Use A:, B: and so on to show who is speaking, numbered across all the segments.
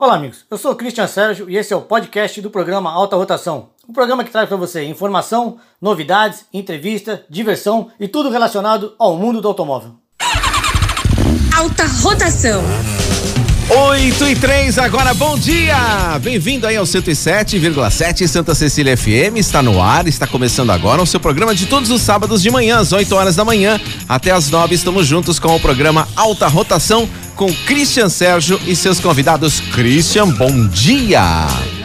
A: Olá, amigos. Eu sou o Christian Sérgio e esse é o podcast do programa Alta Rotação. Um programa que traz para você informação, novidades, entrevista, diversão e tudo relacionado ao mundo do automóvel.
B: Alta Rotação.
C: 8 e 3, agora bom dia! Bem-vindo aí ao 107,7 Santa Cecília FM, está no ar, está começando agora o seu programa de todos os sábados de manhã, às 8 horas da manhã até às 9. Estamos juntos com o programa Alta Rotação com Christian Sérgio e seus convidados. Christian, bom dia!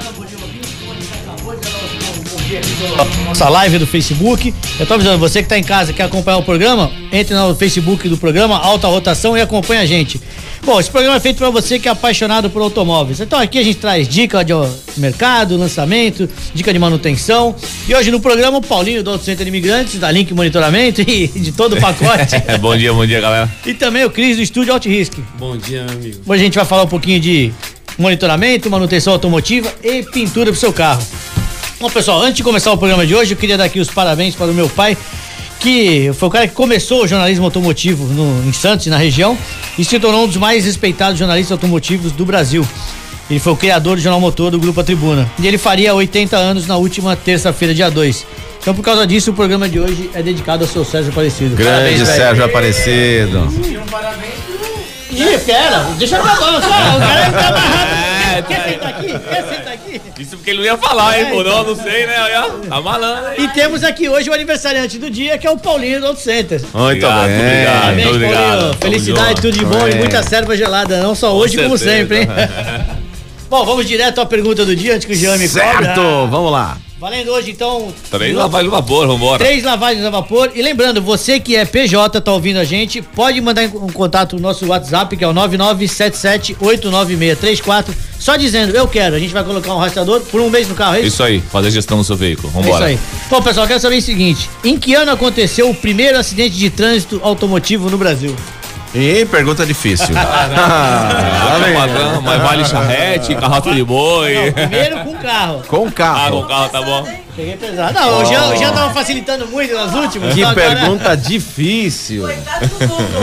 A: Nossa live do Facebook. Eu tô avisando, você que tá em casa quer acompanhar o programa, entre no Facebook do programa Alta Rotação e acompanha a gente. Bom, esse programa é feito para você que é apaixonado por automóveis. Então aqui a gente traz dica de mercado, lançamento, dica de manutenção. E hoje no programa o Paulinho do Auto Center Imigrantes, da Link Monitoramento e de todo o pacote.
C: bom dia, bom dia, galera.
A: E também o Cris do Estúdio Alt Risk.
D: Bom dia, meu amigo.
A: Hoje a gente vai falar um pouquinho de monitoramento, manutenção automotiva e pintura pro seu carro. Bom, pessoal, antes de começar o programa de hoje, eu queria dar aqui os parabéns para o meu pai, que foi o cara que começou o jornalismo automotivo no, em Santos, na região, e se tornou um dos mais respeitados jornalistas automotivos do Brasil. Ele foi o criador do Jornal Motor do Grupo A Tribuna. E ele faria 80 anos na última terça-feira, dia 2. Então, por causa disso, o programa de hoje é dedicado ao seu Sérgio Aparecido.
C: Grande parabéns, Sérgio Aparecido.
A: E um parabéns Ih, pera, deixa eu agora, o cara tá amarrado. É, quer tá sentar aqui? Quer sentar aqui?
C: Isso porque ele não ia falar, hein? É, então. não, não sei, né? Tá malando.
A: E temos aqui hoje o aniversariante do dia, que é o Paulinho do Auto Center.
C: Muito obrigado,
A: Parabéns, obrigado. Paulinho. Felicidade, tudo de bom e muita serva gelada, não só hoje, como sempre, hein? Bom, vamos direto à pergunta do dia, antes que o Jean me
C: Certo, vamos lá.
A: Valendo hoje, então.
C: Três lavagens a vapor, vambora.
A: Três lavagens a vapor. E lembrando, você que é PJ, tá ouvindo a gente, pode mandar um contato no nosso WhatsApp, que é o 997789634. Só dizendo, eu quero. A gente vai colocar um rastreador por um mês no carro, é
C: isso? Isso aí, fazer gestão do seu veículo. Vambora. É isso aí.
A: Bom, pessoal, quero saber o seguinte: em que ano aconteceu o primeiro acidente de trânsito automotivo no Brasil?
C: E pergunta difícil.
D: Ah, padrão, mas vale charrete, carroça de boi.
A: Não, primeiro com carro.
C: Com carro.
D: Ah, com carro, tá bom.
A: Peguei pesado. Não, oh. o, Jean, o Jean tava facilitando muito nas últimas.
C: Que pergunta agora... difícil.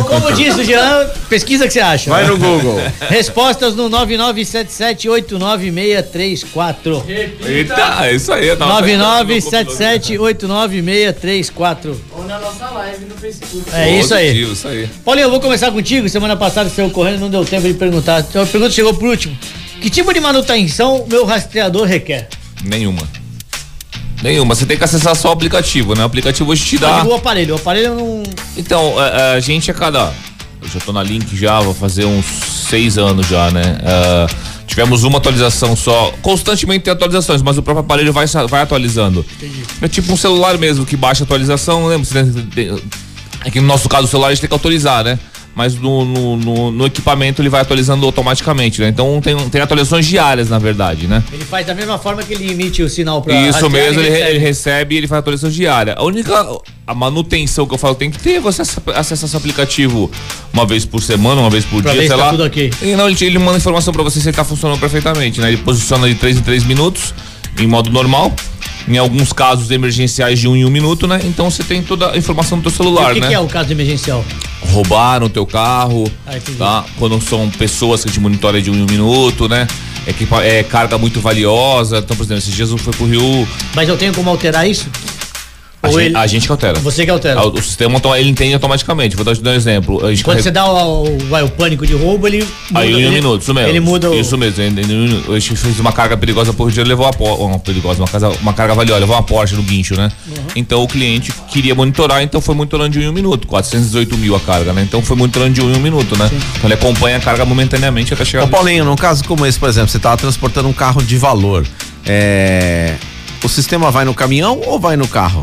A: Como disse o Jean, pesquisa que você acha.
C: Vai no Google.
A: Respostas no 997789634.
C: Eita, isso aí.
A: 997789634. Ou na nossa live no Facebook. É isso aí. isso aí. Paulinho, eu vou começar contigo. Semana passada você saiu correndo, não deu tempo de perguntar. Então a pergunta chegou por último. Que tipo de manutenção meu rastreador requer?
C: Nenhuma. Nenhuma, você tem que acessar só o aplicativo, né? O aplicativo hoje te dá.
A: o aparelho, o aparelho não.
C: Então, a, é, é, a, gente a cada. Eu já tô na Link já, vou fazer uns seis anos já, né? Uh, tivemos uma atualização só. Constantemente tem atualizações, mas o próprio aparelho vai, vai atualizando. Entendi. É tipo um celular mesmo que baixa atualização, lembra? É que no nosso caso o celular a gente tem que autorizar, né? Mas no, no, no, no, equipamento ele vai atualizando automaticamente, né? Então tem, tem atualizações diárias, na verdade, né?
A: Ele faz da mesma forma que ele emite o sinal para
C: Isso mesmo, ele, ele, recebe e ele faz atualização diária. A única a manutenção que eu falo tem que ter, você acessa esse aplicativo uma vez por semana, uma vez por pra dia, sei tá lá.
A: Tudo aqui.
C: E não, ele, ele manda informação para você se ele tá funcionando perfeitamente, né? Ele posiciona de 3 em 3 minutos em modo normal em alguns casos emergenciais de um em um minuto, né? Então você tem toda a informação do teu celular,
A: o que
C: né?
A: O que é o caso emergencial?
C: Roubaram o teu carro, ah, tá? Quando são pessoas que te monitoram de um em um minuto, né? É, é carga muito valiosa. Então, por exemplo, esses dias eu fui pro Rio.
A: Mas eu tenho como alterar isso?
C: A, gente, ele... a gente que altera.
A: Você que altera.
C: O, sistema ele entende automaticamente. Vou dar, um exemplo.
A: Quando carrega... você dá o, o, vai, o pânico de roubo, ele.
C: Muda, Aí em um minuto, isso mesmo.
A: Ele muda o...
C: Isso mesmo. A gente fez uma carga perigosa por dia, levou a uma perigosa, uma, casa, uma carga valiosa, levou uma Porsche no guincho, né? Uhum. Então o cliente queria monitorar, então foi monitorando de um em um minuto. 418 mil a carga, né? Então foi monitorando de um em um minuto, né? Sim. Então ele acompanha a carga momentaneamente até chegar. Ô,
D: Paulinho, num caso como esse, por exemplo, você estava transportando um carro de valor. É... O sistema vai no caminhão ou vai no carro?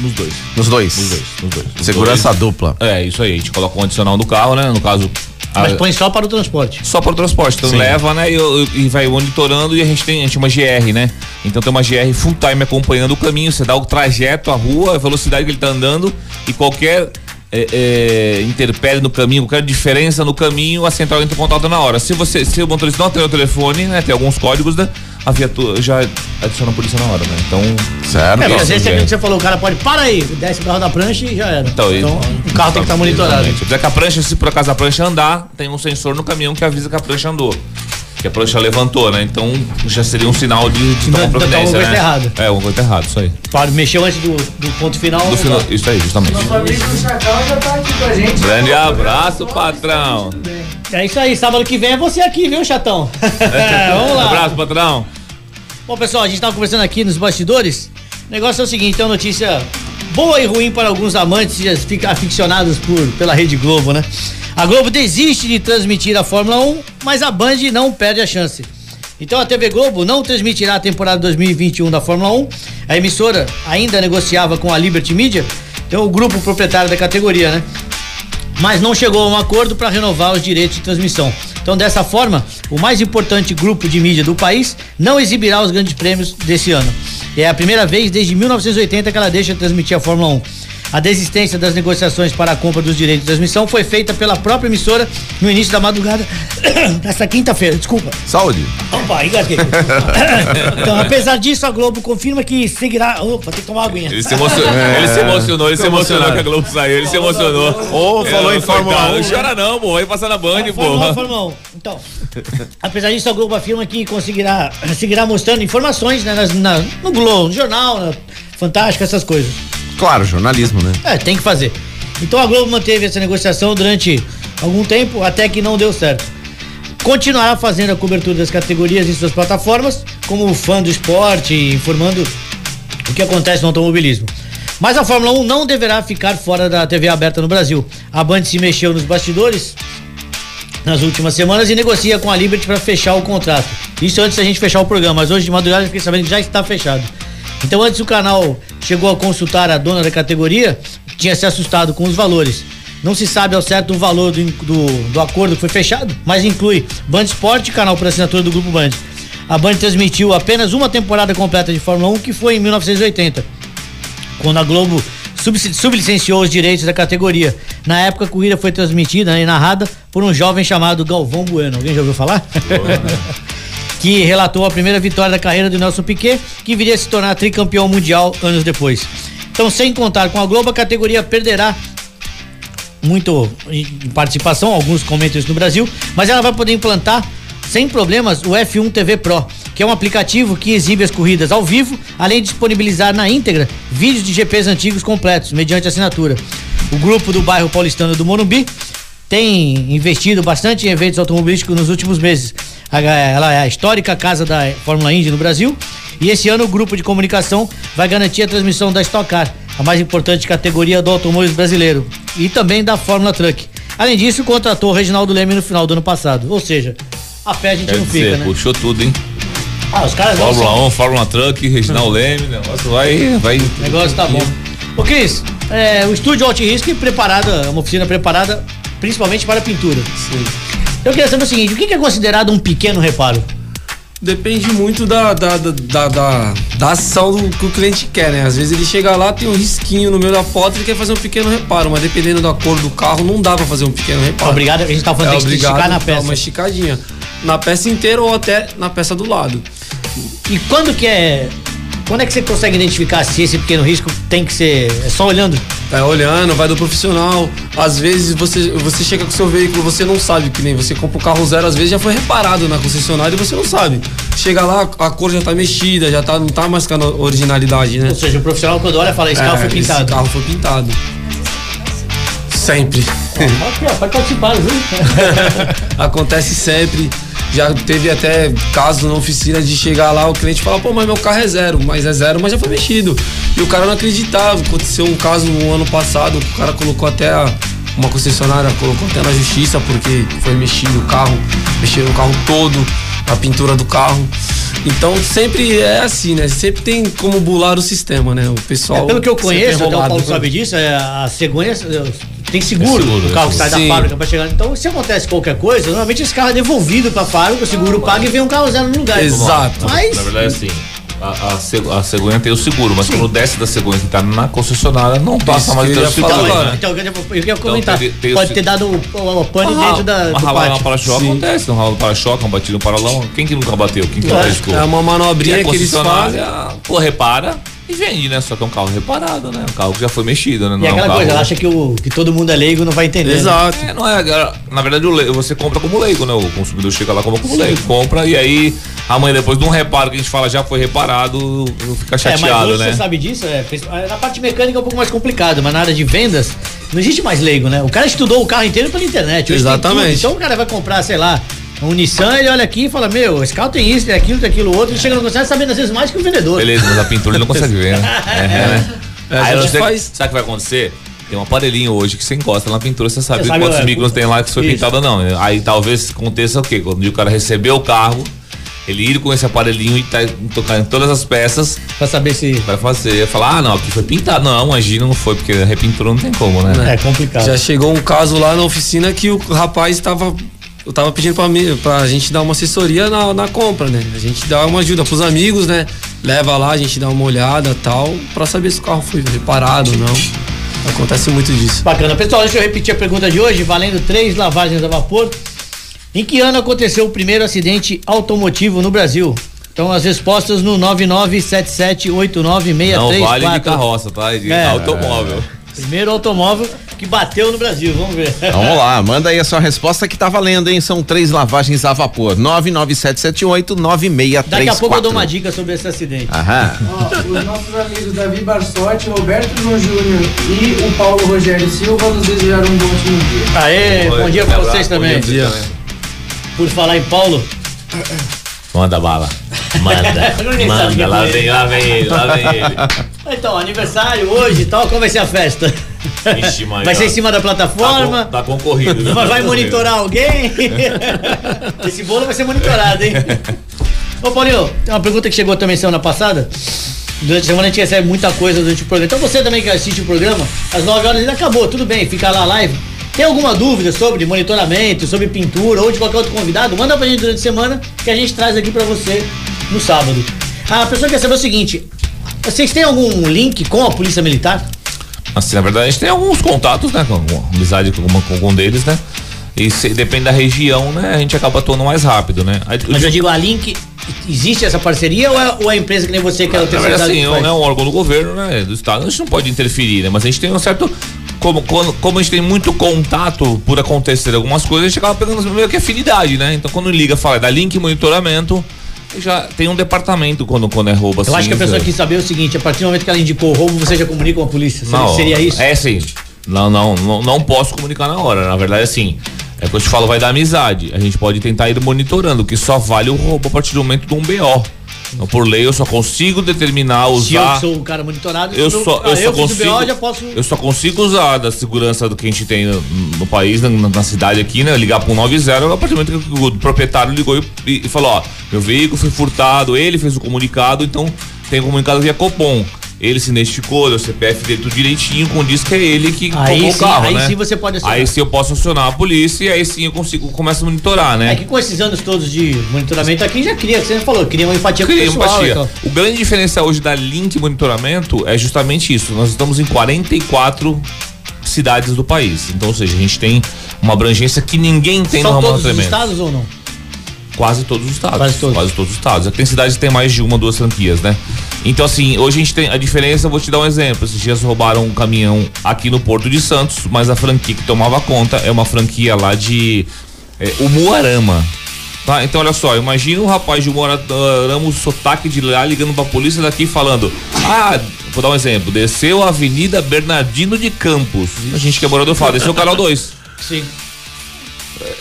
C: Nos dois.
D: Nos dois?
C: Nos dois, nos dois.
D: Segurança dois. dupla.
C: É, isso aí. A gente coloca um adicional no carro, né? No caso.
A: Mas a... põe só para o transporte.
C: Só para o transporte. Então Sim. leva, né? E, e, vai monitorando e a gente tem, a gente tem uma GR, né? Então tem uma GR full time acompanhando o caminho. Você dá o trajeto, a rua, a velocidade que ele está andando e qualquer é, é, interpele no caminho, qualquer diferença no caminho, a central entra em contato na hora. Se você, se o motorista não tem o telefone, né? Tem alguns códigos, né? a viatura já adiciona a polícia na hora, né? Então.
A: Certo. É, às vezes é. você falou, o cara pode, para aí, desce o carro da prancha e já era. Então, então o carro tem que estar tá monitorado. Se
C: que a prancha, se por acaso a prancha andar, tem um sensor no caminhão que avisa que a prancha andou. Que a prancha levantou, né? Então já seria um sinal de, de tomar
A: Então, então,
C: providência,
A: alguma
C: né?
A: coisa errada.
C: É, alguma coisa errada, isso aí.
A: Para mexeu antes do, do ponto final.
C: No final, isso aí, justamente.
A: Nosso amigo Chacão já tá aqui com a gente.
C: Grande abraço, patrão.
A: É isso aí, sábado que vem é você aqui, viu, chatão? É, vamos lá.
C: Abraço, patrão.
A: Bom, pessoal, a gente tava conversando aqui nos bastidores. O negócio é o seguinte, tem uma notícia boa e ruim para alguns amantes afic- aficionados por, pela Rede Globo, né? A Globo desiste de transmitir a Fórmula 1, mas a Band não perde a chance. Então a TV Globo não transmitirá a temporada 2021 da Fórmula 1. A emissora ainda negociava com a Liberty Media, então o grupo proprietário da categoria, né? mas não chegou a um acordo para renovar os direitos de transmissão. Então, dessa forma, o mais importante grupo de mídia do país não exibirá os grandes prêmios desse ano. É a primeira vez desde 1980 que ela deixa de transmitir a Fórmula 1. A desistência das negociações para a compra dos direitos de transmissão foi feita pela própria emissora no início da madrugada desta quinta-feira. Desculpa.
D: Saúde.
A: Opa, engasguei. então, apesar disso, a Globo confirma que seguirá. Opa, tem que tomar uma aguinha.
C: Ele se emocionou, ele se emocionou, ele se emocionou que a Globo saiu, ele se emocionou.
D: Ô, falou em Fórmula
C: coitado,
D: 1,
C: Não chora não, pô, vai passar na Band,
A: Fórmula 1,
C: pô.
A: Fórmula 1. Então, apesar disso, a Globo afirma que conseguirá seguirá mostrando informações né, nas- na- no Globo, no jornal, na Fantástica, essas coisas.
D: Claro, jornalismo, né?
A: É, tem que fazer. Então a Globo manteve essa negociação durante algum tempo, até que não deu certo. Continuará fazendo a cobertura das categorias em suas plataformas, como fã do esporte, informando o que acontece no automobilismo. Mas a Fórmula 1 não deverá ficar fora da TV aberta no Brasil. A Band se mexeu nos bastidores nas últimas semanas e negocia com a Liberty para fechar o contrato. Isso antes da gente fechar o programa, mas hoje de madrugada eu fiquei sabendo que já está fechado. Então antes o canal chegou a consultar a dona da categoria, tinha se assustado com os valores. Não se sabe ao certo o valor do, do, do acordo que foi fechado, mas inclui Band Sport, canal por assinatura do Grupo Band. A Band transmitiu apenas uma temporada completa de Fórmula 1, que foi em 1980 quando a Globo sub- sublicenciou os direitos da categoria. Na época, a corrida foi transmitida né, e narrada por um jovem chamado Galvão Bueno. Alguém já ouviu falar? que relatou a primeira vitória da carreira do Nelson Piquet, que viria a se tornar tricampeão mundial anos depois. Então, sem contar com a Globo, a categoria perderá muito em participação, alguns comentam isso no Brasil, mas ela vai poder implantar sem problemas o F1 TV Pro, que é um aplicativo que exibe as corridas ao vivo, além de disponibilizar na íntegra vídeos de GPs antigos completos, mediante assinatura. O grupo do bairro paulistano do Morumbi tem investido bastante em eventos automobilísticos nos últimos meses. Ela é a histórica casa da Fórmula Indy no Brasil e esse ano o grupo de comunicação vai garantir a transmissão da Stock Car, a mais importante categoria do automóvel brasileiro, e também da Fórmula Truck. Além disso, contratou o Reginaldo Leme no final do ano passado. Ou seja, a pé a gente
C: Quer
A: não
C: dizer,
A: fica, né?
C: puxou tudo, hein?
A: Ah, os caras não
C: Fórmula
A: são-
C: 1, Fórmula Truck, Reginaldo Leme, o negócio vai. vai
A: O negócio tá bom. Ô Cris, é, o estúdio é preparado, é uma oficina preparada principalmente para pintura.
E: Sim.
A: Eu queria saber o seguinte, o que é considerado um pequeno reparo?
E: Depende muito da, da, da, da, da- ação do, que o cliente quer, né? Às vezes ele chega lá, tem um risquinho no meio da porta e quer fazer um pequeno reparo, mas dependendo da cor do carro, não dá pra fazer um pequeno reparo.
A: Obrigado, a gente tá falando
E: é obrigado
A: esticar na peça.
E: uma esticadinha. Na peça inteira ou até na peça do lado.
A: E quando que é. Quando é que você consegue identificar se esse pequeno risco tem que ser. É só olhando?
E: Vai olhando, vai do profissional. Às vezes você, você chega com o seu veículo, você não sabe, que nem você compra o carro zero, às vezes já foi reparado na concessionária e você não sabe. Chega lá, a cor já tá mexida, já tá, não tá mais com a originalidade, né?
A: Ou seja, o profissional quando olha fala, esse carro foi
E: É,
A: pintado.
E: Esse carro foi pintado. Sempre.
A: Ó, pode participar, viu?
E: Acontece sempre. Já teve até casos na oficina de chegar lá, o cliente fala, pô, mas meu carro é zero, mas é zero, mas já foi mexido. E o cara não acreditava. Aconteceu um caso no ano passado, o cara colocou até a- uma concessionária, colocou até na justiça porque foi mexido o carro, mexeram o carro todo, a pintura do carro. Então sempre é assim, né? Sempre tem como bular o sistema, né? O pessoal.
A: É, pelo que eu
E: sempre
A: conheço,
E: é
A: até o. Paulo sabe disso, é, a é, tem seguro,
C: É seguro,
A: o carro
C: é
A: que sai da fábrica pra chegar. Então, se acontece qualquer coisa, normalmente esse carro é devolvido pra fábrica, o seguro paga e vem um carro zero no lugar.
E: Exato.
A: Mas.
C: Na verdade, assim, a, a, a cegonha tem o seguro, mas quando desce da cegonha que tá na concessionária, não passa mais
E: que
C: o seguro.
A: Então,
C: né?
A: então, eu ia- eu ia comentar.
C: tem- tem o
A: Pode ter dado o, o, pane dentro da,
C: uma ralada na
A: pátio.
C: para-choque
E: Sim.
C: acontece, um ralo no para-choque, um batido no paralão. Quem que nunca bateu? Quem que
A: Claro.
C: nunca riscou?
E: É uma manobrinha
C: E a
E: que eles fazem.
C: Pô, repara, E vende, né? Só que é um carro reparado, né? Um carro que já foi mexido, né? Não
A: E
C: é um
A: aquela
C: carro...
A: coisa, ela acha que, o, que todo mundo é leigo não vai entender. né?
E: Exato.
C: É, não é, na verdade o le- você compra como leigo, né? O consumidor chega lá compra como leigo, compra e aí amanhã depois de um reparo que a gente fala já foi reparado, fica
A: É, mas
C: chateado,
A: hoje
C: né?
A: você sabe disso, é, na parte mecânica é um pouco mais complicado, mas na área de vendas não existe mais leigo, né? O cara estudou o carro inteiro pela internet.
E: Exatamente.
A: Então o cara vai comprar, sei lá, um Nissan, ele olha aqui e fala, meu, esse carro tem isso, tem aquilo, tem aquilo outro, ele chega no concessionário sabendo às vezes mais que o vendedor.
C: Beleza, mas a pintura ele não consegue ver, né? É, né?
E: É, a
C: aí você,
E: faz-
C: sabe o que vai acontecer? Tem um aparelhinho hoje que você encosta na pintura, você sabe
A: sabe,
C: quantos
A: é,
C: micros tem lá que foi
A: isso.
C: pintado ou não. Aí talvez aconteça o quê? Quando o cara recebeu o carro, ele ir com esse aparelhinho e tá tocar em todas as peças
A: Pra saber se.
C: para fazer, falar, ah, não, aqui foi pintado. Não, imagina, não foi, porque repintura não tem como, né?
A: É complicado.
E: Já chegou um caso lá na oficina que o rapaz estava. Eu tava pedindo pra, mim, pra gente dar uma assessoria na, na compra, né? A gente dá uma ajuda pros amigos, né? Leva lá, a gente dá uma olhada tal, pra saber se o carro foi reparado ou não. Acontece muito disso.
A: Bacana. Pessoal, deixa eu repetir a pergunta de hoje, valendo três lavagens a vapor. Em que ano aconteceu o primeiro acidente automotivo no Brasil? Então as respostas no 99778963.
C: Não vale de carroça, tá? De
A: É.
C: automóvel.
A: Primeiro automóvel que bateu no Brasil, vamos ver.
D: Vamos lá, manda aí a sua resposta que tá valendo, hein? São três lavagens a vapor. 997789634.
A: Daqui a pouco eu dou uma dica sobre esse acidente.
D: Aham.
F: Ó, os nossos amigos Davi Barsotti, Roberto João Júnior e o Paulo Rogério Silva nos desejaram um bom último dia.
A: Aê, bom dia pra vocês
C: bom
A: também.
C: dia você também.
A: Por falar em Paulo,
C: Manda bala. Manda. Manda. Lá vem, lá vem ele, lá vem ele.
A: então, aniversário hoje e tal, qual vai ser a festa?
C: Ixi, mãe,
A: vai ser em
C: tá-
A: cima da plataforma?
C: Tá, tá concorrido. viu?
A: Vai, vai monitorar alguém? Esse bolo vai ser monitorado, hein? Ô Paulinho, tem uma pergunta que chegou também semana passada. Durante a semana a gente recebe muita coisa durante o programa. Então você também que assiste o programa, às 9 horas ainda acabou, tudo bem, fica lá a live. Tem alguma dúvida sobre monitoramento, sobre pintura ou de qualquer outro convidado? Manda pra gente durante a semana que a gente traz aqui pra você no sábado. A pessoa quer saber o seguinte: vocês têm algum link com a Polícia Militar?
C: Assim, na verdade, a gente tem alguns contatos, né? Com, com amizade com, com algum deles, né? E se, depende da região, né? A gente acaba atuando mais rápido, né? Aí,
A: Mas eu digo, a Link, existe essa parceria ou é, ou é a empresa que nem você que é o terceirizado
C: assim,
A: que
C: é
A: faz?
C: um- é um órgão do governo, né? Do Estado, a gente não pode interferir, né? Mas a gente tem um certo. Como, quando- como a gente tem muito contato por acontecer algumas coisas, a gente acaba pegando meio que afinidade, né? Então quando liga, fala é da link monitoramento, já tem um departamento quando, quando é roubo assim.
A: Eu acho que a pessoa
C: né?
A: quis saber o seguinte, a partir do momento que ela indicou o roubo, você já comunica com a polícia. Seria-
C: Não,
A: Seria isso?
C: É sim. Não, não, não, não posso comunicar na hora. Na verdade, assim, é o que eu te falo, vai dar amizade. A gente pode tentar ir monitorando, que só vale o roubo a partir do momento de um BO. Então, por lei, eu só consigo determinar,
A: Se eu
C: usar.
A: sou o cara monitorado,
C: Eu só, eu só
A: o
C: consigo.
A: BO, posso.
C: Eu só consigo usar da segurança do que a gente tem no, no país, na, na cidade aqui, né? Ligar pro 90 a partir do momento que o proprietário ligou e, e falou, ó, meu veículo foi furtado, ele fez o comunicado, então tem um comunicado via Copom. Ele se identificou, deu o CPF dele tudo direitinho, condiz que é ele que
A: Aí sim-
C: o carro,
A: aí
C: né?
A: sim você pode acionar.
C: Aí sim eu posso acionar a polícia e aí sim eu consigo, começo a monitorar, né?
A: É que com esses anos todos de monitoramento aqui já cria, que você falou, cria uma empatia com o
C: Cria
A: pessoal.
C: empatia.
A: então.
C: O grande diferencial hoje da Link Monitoramento é justamente isso. Nós estamos em 44 cidades do país. Então, ou seja, a gente tem uma abrangência que ninguém tem
A: São
C: no ramo
A: todos os estados ou não?
C: Quase todos os estados.
A: Quase todos.
C: Quase todos os estados. Tem cidades que tem mais de uma, duas franquias, né? Então, assim, hoje a gente tem a diferença, vou te dar um exemplo. Esses dias roubaram um caminhão aqui no Porto de Santos, mas a franquia que tomava conta é uma franquia lá de é, Umuarama. Tá? Então, olha só, imagina um rapaz de Umuarama, o sotaque de lá, ligando pra polícia daqui falando: Ah, vou dar um exemplo, desceu a Avenida Bernardino de Campos. A gente que é morador fala, desceu o canal 2.
A: Sim.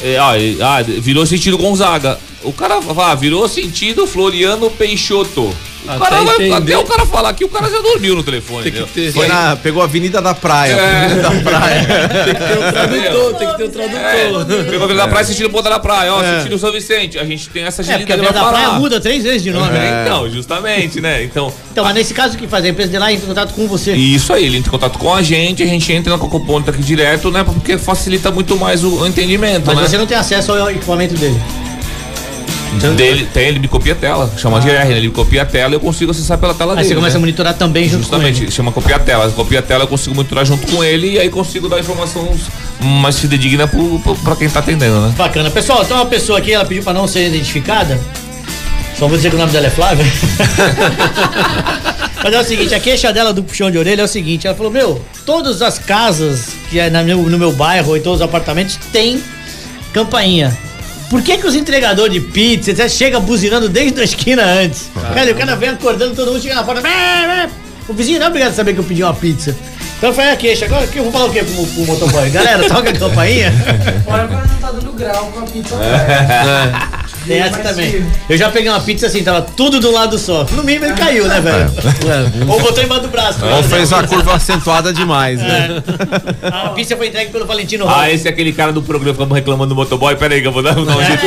C: É, ah, e- ah, virou sentido Gonzaga. O cara ah, virou sentido Floriano Peixoto. Cara até o cara falar aqui, o cara já dormiu no telefone.
E: Tem que ter,
D: Foi na, pegou a Avenida da Praia.
C: É.
D: Avenida da Praia.
E: tradutor, tem que ter o tradutor.
C: É, pegou a Avenida da Praia, sentido Ponta da Praia, ó, sentido São Vicente. A gente tem essa
A: É, porque a
C: agilidade
A: Vila
C: pra
A: da Praia muda três vezes de nome, né?
C: É, Então, justamente, né? Então,
A: Então, mas nesse caso, o que faz? A empresa de lá entra em contato com você.
C: isso aí, ele entra em contato com a gente, a gente entra na Cocoponta aqui direto, né? Porque facilita muito mais o, o entendimento,
A: Mas
C: né?
A: você não tem acesso ao equipamento dele.
C: Dele, tem, ele me copia a tela, chama GR, né? Ele me copia a tela e eu consigo acessar pela tela
A: Aí
C: dele.
A: você começa
C: né?
A: a monitorar também junto com
C: Justamente,
A: ele.
C: chama copiar a tela. Copiar a tela eu consigo monitorar junto com ele e aí consigo dar informação mais fidedigna pro, pro, pra quem tá atendendo, né?
A: Bacana. Pessoal, tem uma pessoa aqui, ela pediu pra não ser identificada. Só vou dizer que o nome dela é Flávia. Mas é o seguinte, a queixa dela do puxão de orelha é o seguinte, ela falou, meu, todas as casas que é na meu- no meu bairro e todos os apartamentos tem campainha. Por que que os entregadores de pizza etc, chegam buzinando desde a esquina antes? Cara, o cara vem acordando, todo mundo chega na porta, o vizinho não é obrigado a saber que eu pedi uma pizza. Então foi a queixa. Agora que eu vou falar o quê pro, pro motoboy? Galera, toca a campainha.
F: Fora quando não tá dando grau com a pizza
A: É. Tem essa
F: Mas
A: também. Eu já peguei uma pizza assim, tava tudo do lado só. No mínimo ele caiu, né, velho? Ou botou embaixo do braço.
D: Ou fez a curva acentuada demais, né?
A: A pizza foi entregue pelo Valentino
C: Ah,
A: Rossi.
C: esse é aquele cara do programa que ficamos reclamando do motoboy. Pera aí que eu vou dar, um jeito.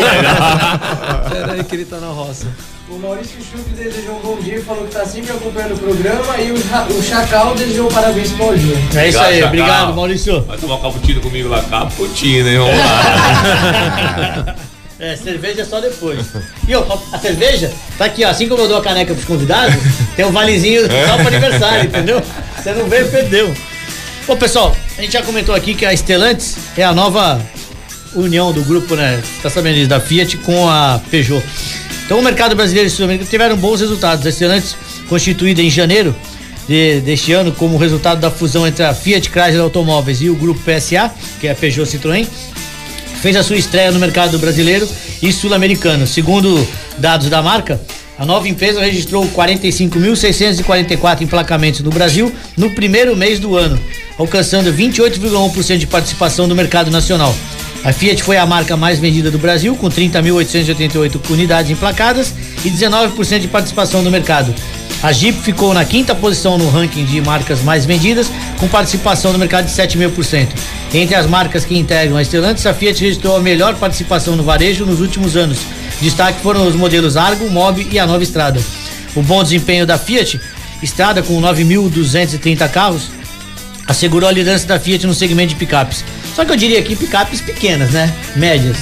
E: Pera aí que ele tá na roça.
F: O Maurício Chup desejou um bom dia e falou que tá sempre acompanhando o programa. E o, o Chacal desejou parabéns pro Paulinho.
A: É isso aí,
C: Chacal.
A: obrigado, Maurício.
C: Vai tomar um cappuccino comigo lá. Cappuccino, hein? Vamos lá.
A: É, cerveja só depois. E ó, a cerveja tá aqui, ó. Assim como eu dou a caneca pros convidados, tem um valezinho só pro aniversário, entendeu? Você não veio, perdeu. Bom, pessoal, a gente já comentou aqui que a Stellantis é a nova união do grupo, né? Tá sabendo disso, da Fiat com a Peugeot. Então o mercado brasileiro e sul-americano tiveram bons resultados. A Stellantis, constituída em janeiro de- deste ano como resultado da fusão entre a Fiat Chrysler Automóveis e o grupo PSA, que é a Peugeot Citroën, fez a sua estreia no mercado brasileiro e sul-americano. Segundo dados da marca, a nova empresa registrou 45.644 emplacamentos no Brasil no primeiro mês do ano, alcançando 28,1% de participação do mercado nacional. A Fiat foi a marca mais vendida do Brasil, com 30.888 unidades emplacadas e 19% de participação no mercado. A Jeep ficou na quinta posição no ranking de marcas mais vendidas, com participação no mercado de 7,5%. Entre as marcas que integram a Stellantis, a Fiat registrou a melhor participação no varejo nos últimos anos. Destaque foram os modelos Argo, Mob e a Nova Estrada. O bom desempenho da Fiat, Estrada com 9.230 carros, assegurou a liderança da Fiat no segmento de picapes. Só que eu diria aqui picapes pequenas, né? Médias.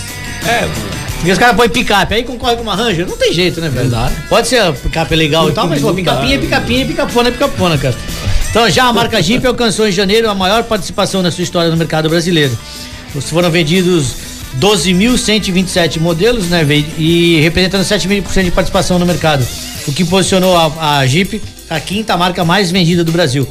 C: É,
A: Porque os caras põem picape, aí concorre com uma Ranger, não tem jeito, né, velho?
E: Verdade.
A: Pode ser a picape legal e tal, mas pô, picapinha é picapinha, picapona é picapona, cara. Então já a marca Jeep alcançou em janeiro a maior participação na sua história no mercado brasileiro. Foram vendidos 12.127 modelos, né, e representando 7.000% de participação no mercado, o que posicionou a, a Jeep a quinta marca mais vendida do Brasil.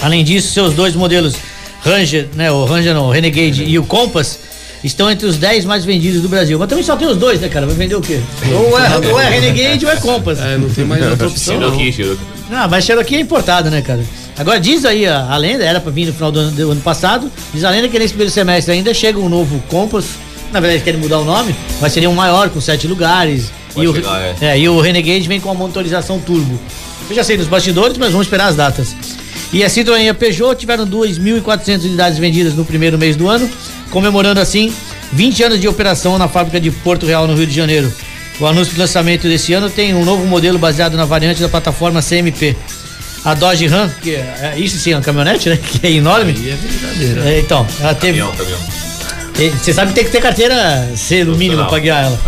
A: Além disso, seus dois modelos Ranger, né, o Ranger não, o Renegade e o Compass estão entre os 10 mais vendidos do Brasil. Mas também só tem os dois, né, cara? Vai vender o quê? Ou é, ou é Renegade ou é Compass.
E: É, não tem mais outra opção. não.
C: Cherokee, Cherokee.
A: Não, mas Cherokee é importado, né, cara? Agora diz aí a, a lenda, era pra vir no final do ano, do ano passado, diz a lenda que nesse primeiro semestre ainda chega um novo Compass, na verdade querem mudar o nome, mas seria um maior, com sete lugares.
C: Pode
A: e, o,
C: chegar, é.
A: é, e o Renegade vem com a motorização turbo. Eu já sei dos bastidores, mas vamos esperar as datas. E a Citroën e a Peugeot tiveram 2.400 unidades vendidas no primeiro mês do ano, comemorando assim 20 anos de operação na fábrica de Porto Real, no Rio de Janeiro. O anúncio de lançamento desse ano tem um novo modelo baseado na variante da plataforma CMP. A Dodge Ram, que é, é isso sim, é uma caminhonete, né? Que é enorme.
E: Aí é brincadeira.
A: É, então, ela teve.
C: Caminhão, caminhão.
A: Você sabe que tem que ter carteira C no mínimo para guiar ela.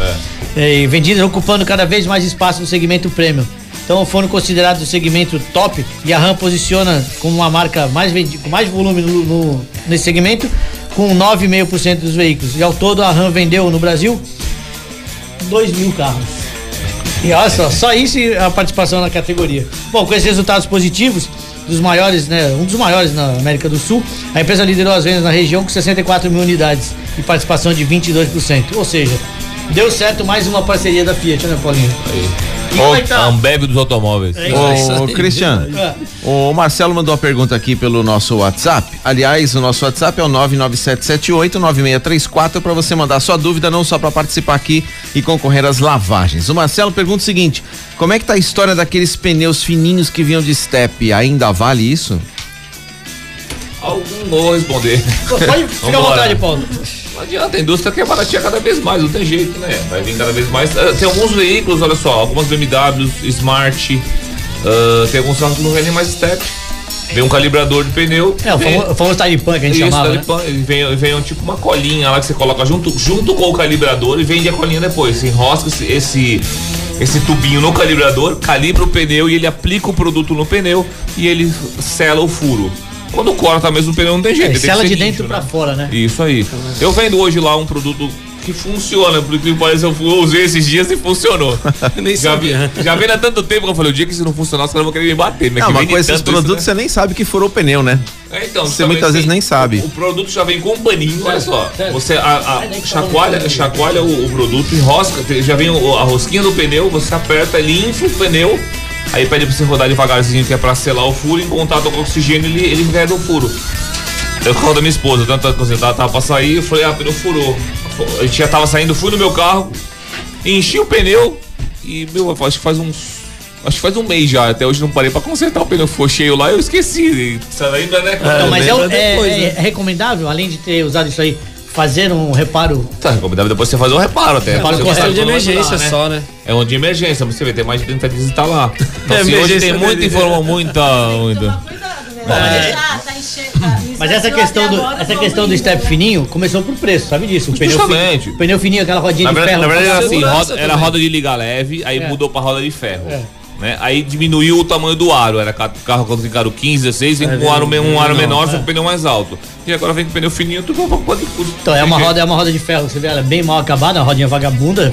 C: É.
A: E vendidas ocupando cada vez mais espaço no segmento premium. Então foram considerados o segmento top e a RAM posiciona como uma marca mais vendi- com mais volume no, no- nesse segmento, com 9,5% dos veículos. E ao todo a RAM vendeu no Brasil 2 mil carros. E olha só, só isso e a participação na categoria. Bom, com esses resultados positivos, dos maiores, né, um dos maiores na América do Sul, a empresa liderou as vendas na região com 64 mil unidades e participação de 22%. Ou seja, deu certo mais uma parceria da Fiat, né, Paulinho? E como é que
C: A
A: tá?
C: Ambev dos automóveis.
A: É aí.
D: Ô, Cristiano,
A: É.
D: o Marcelo mandou a pergunta aqui pelo nosso WhatsApp. Aliás, o nosso WhatsApp é o 997789634 para você mandar sua dúvida, não só para participar aqui e concorrer às lavagens. O Marcelo pergunta o seguinte: como é que tá a história daqueles pneus fininhos que vinham de step? Ainda vale isso?
C: Algum vou responder.
A: Pode ficar à vontade, Paulo.
C: Não adianta, a indústria quer baratear cada vez mais, não tem jeito, né? Vai vir cada vez mais. Ah, Tem alguns veículos, olha só, algumas BMWs, Smart, ah, tem alguns carros que não vendem mais step. Vem um calibrador de pneu.
A: É, o famoso, famoso Talipan que a gente
C: Isso,
A: chamava, né?
C: Talipan, ele vem, vem tipo uma colinha lá que você coloca junto, junto com o calibrador e vende a colinha depois. Você enrosca esse, esse, esse tubinho no calibrador, calibra o pneu e ele aplica o produto no pneu e ele sela o furo. Quando corta mesmo o pneu não tem jeito.
A: É,
C: tem que
A: de dentro
C: né?
A: pra fora, né?
C: Isso aí. Eu vendo hoje lá um produto que funciona. Por que parece, eu usei esses dias e funcionou.
E: Nem
C: Já, vi,
E: sabia.
C: já vem há tanto tempo que eu falei, o dia que isso não funcionar, os caras vão querer me bater. Né?
D: Não,
C: Que
D: mas com esses
C: isso,
D: produtos
C: né?
D: você nem sabe que furou o pneu, né?
C: É, então,
D: Você muitas vezes nem sabe.
C: O produto já vem com um paninho, olha só. Você a, a- chacoalha, chacoalha o, o produto, enrosca, já vem o- a rosquinha do pneu, você aperta, ele infla o pneu, aí pede pra você rodar devagarzinho, que é pra selar o furo, em contato com o oxigênio, ele, ele veda o furo. Eu com da minha esposa, tanto que eu tava, tava pra sair, eu falei, ah, o pneu furou. A gente já tava saindo, fui no meu carro, enchi o pneu e, meu, acho que faz uns. Acho que faz um mês já, até hoje não parei pra consertar o pneu, ficou cheio lá eu esqueci. Isso ainda, né?
A: Não, mas é,
E: lembra
A: é-
E: depois,
A: é-
E: né?
A: é recomendável, além de ter usado isso aí, fazer um reparo.
C: Tá recomendável depois você fazer um reparo até.
A: Reparo
C: Você
A: correto.
C: sabe
E: de
C: quando vai
E: emergência
C: durar, né?
E: só, né?
C: É um de emergência, você vê, tem mais de 30 dias e tá lá. Então,
E: É,
C: assim, hoje tem muita
E: dele.
C: informação, muita, muita.
G: Toma cuidado, né? Já, tá enchendo.
A: Mas essa questão do, essa questão do step fininho começou por preço, sabe disso? O pneu,
C: Justamente.
A: fininho, pneu fininho, aquela rodinha
C: Na
A: de
C: verdade,
A: ferro.
C: na verdade era assim, roda- era roda de liga leve, aí
A: É.
C: mudou pra roda de ferro. Né? Aí diminuiu o tamanho do aro, era ca- carro quando tem caro 15, 16, vem
E: É,
C: com um aro, um aro
E: vem
C: menor,
E: menor,
C: só com pneu mais alto. E agora vem com pneu fininho, tudo pode custo.
A: Então, é uma roda, é uma roda de ferro, você vê ela bem mal acabada, uma rodinha vagabunda.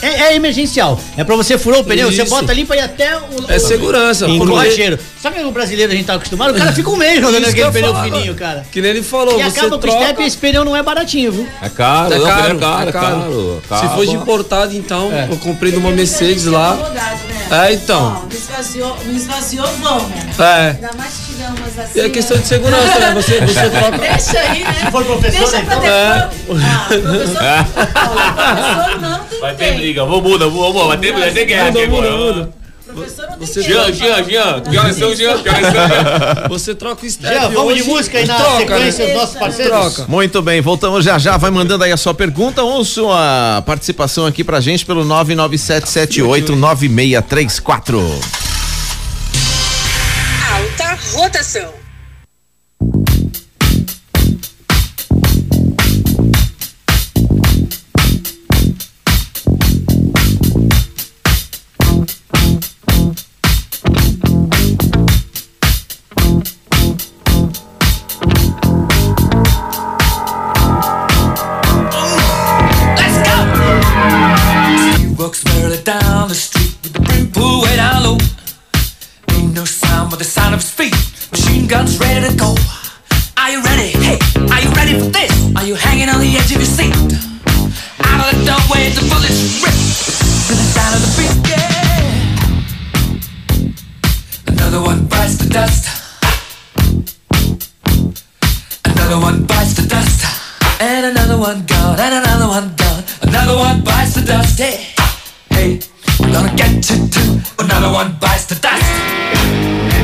A: É, é emergencial. É pra você furar o pneu, você
E: Isso.
A: bota ali pra ir até o.
E: É
A: o-
E: segurança.
A: o borracheiro. Sabe que o brasileiro a gente tá acostumado? O cara fica um mês rodando aquele
E: eu
A: pneu
E: falo.
A: fininho, cara.
E: Que nem ele falou,
A: E
E: você
A: acaba com o
E: troca...
A: step e esse pneu não é baratinho, viu?
C: É caro,
E: É
C: não,
E: caro,
C: pneu é caro,
E: é
C: é caro.
E: Se for de importado, então,
A: É.
E: eu comprei numa Mercedes lá. É, então.
G: Ó, não esvaziou, não esvaziou, vão, né?
E: É.
G: Ainda mais tiver umas assim.
E: E é questão de segurança, né? Você, você troca.
G: Deixa aí, né? Se
A: for professor,
G: Deixa pra
A: então,
G: depois. Ah, professor. professor não tem.
C: Vai ter briga, vamos muda, vamos, vai ter, vai ter guerra aqui
E: Muda,
C: agora.
E: muda, muda.
G: Professor não tem
E: Você-
G: tempo.
C: Jean, Jean, Jean, que horas são, Jean? Que horas são?
E: Você troca o step.
A: Já, vamos
E: hoje
A: de música aí na
E: troca,
A: sequência,
E: né?
A: os nossos parceiros.
E: Troca.
D: Muito bem, voltamos já já. Vai mandando aí a sua pergunta ou sua participação aqui pra gente pelo 997789634.
B: Alta rotação.
H: Gone, and another one gone. Another one bites the dust. Hey, hey, we're gonna get you too. Another one bites the dust.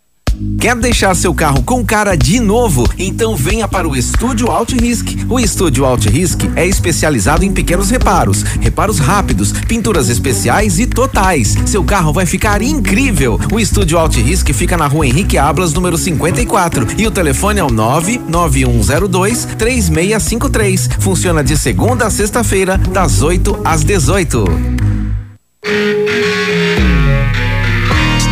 I: Quer deixar seu carro com cara de novo? Então venha para o Estúdio Alt Risk. O Estúdio Alt Risk é especializado em pequenos reparos, reparos rápidos, pinturas especiais e totais. Seu carro vai ficar incrível. O Estúdio Alt Risk fica na rua Henrique Ablas, número 54. E o telefone é o 99102 3653. Funciona de segunda a sexta-feira, das 8 às 18.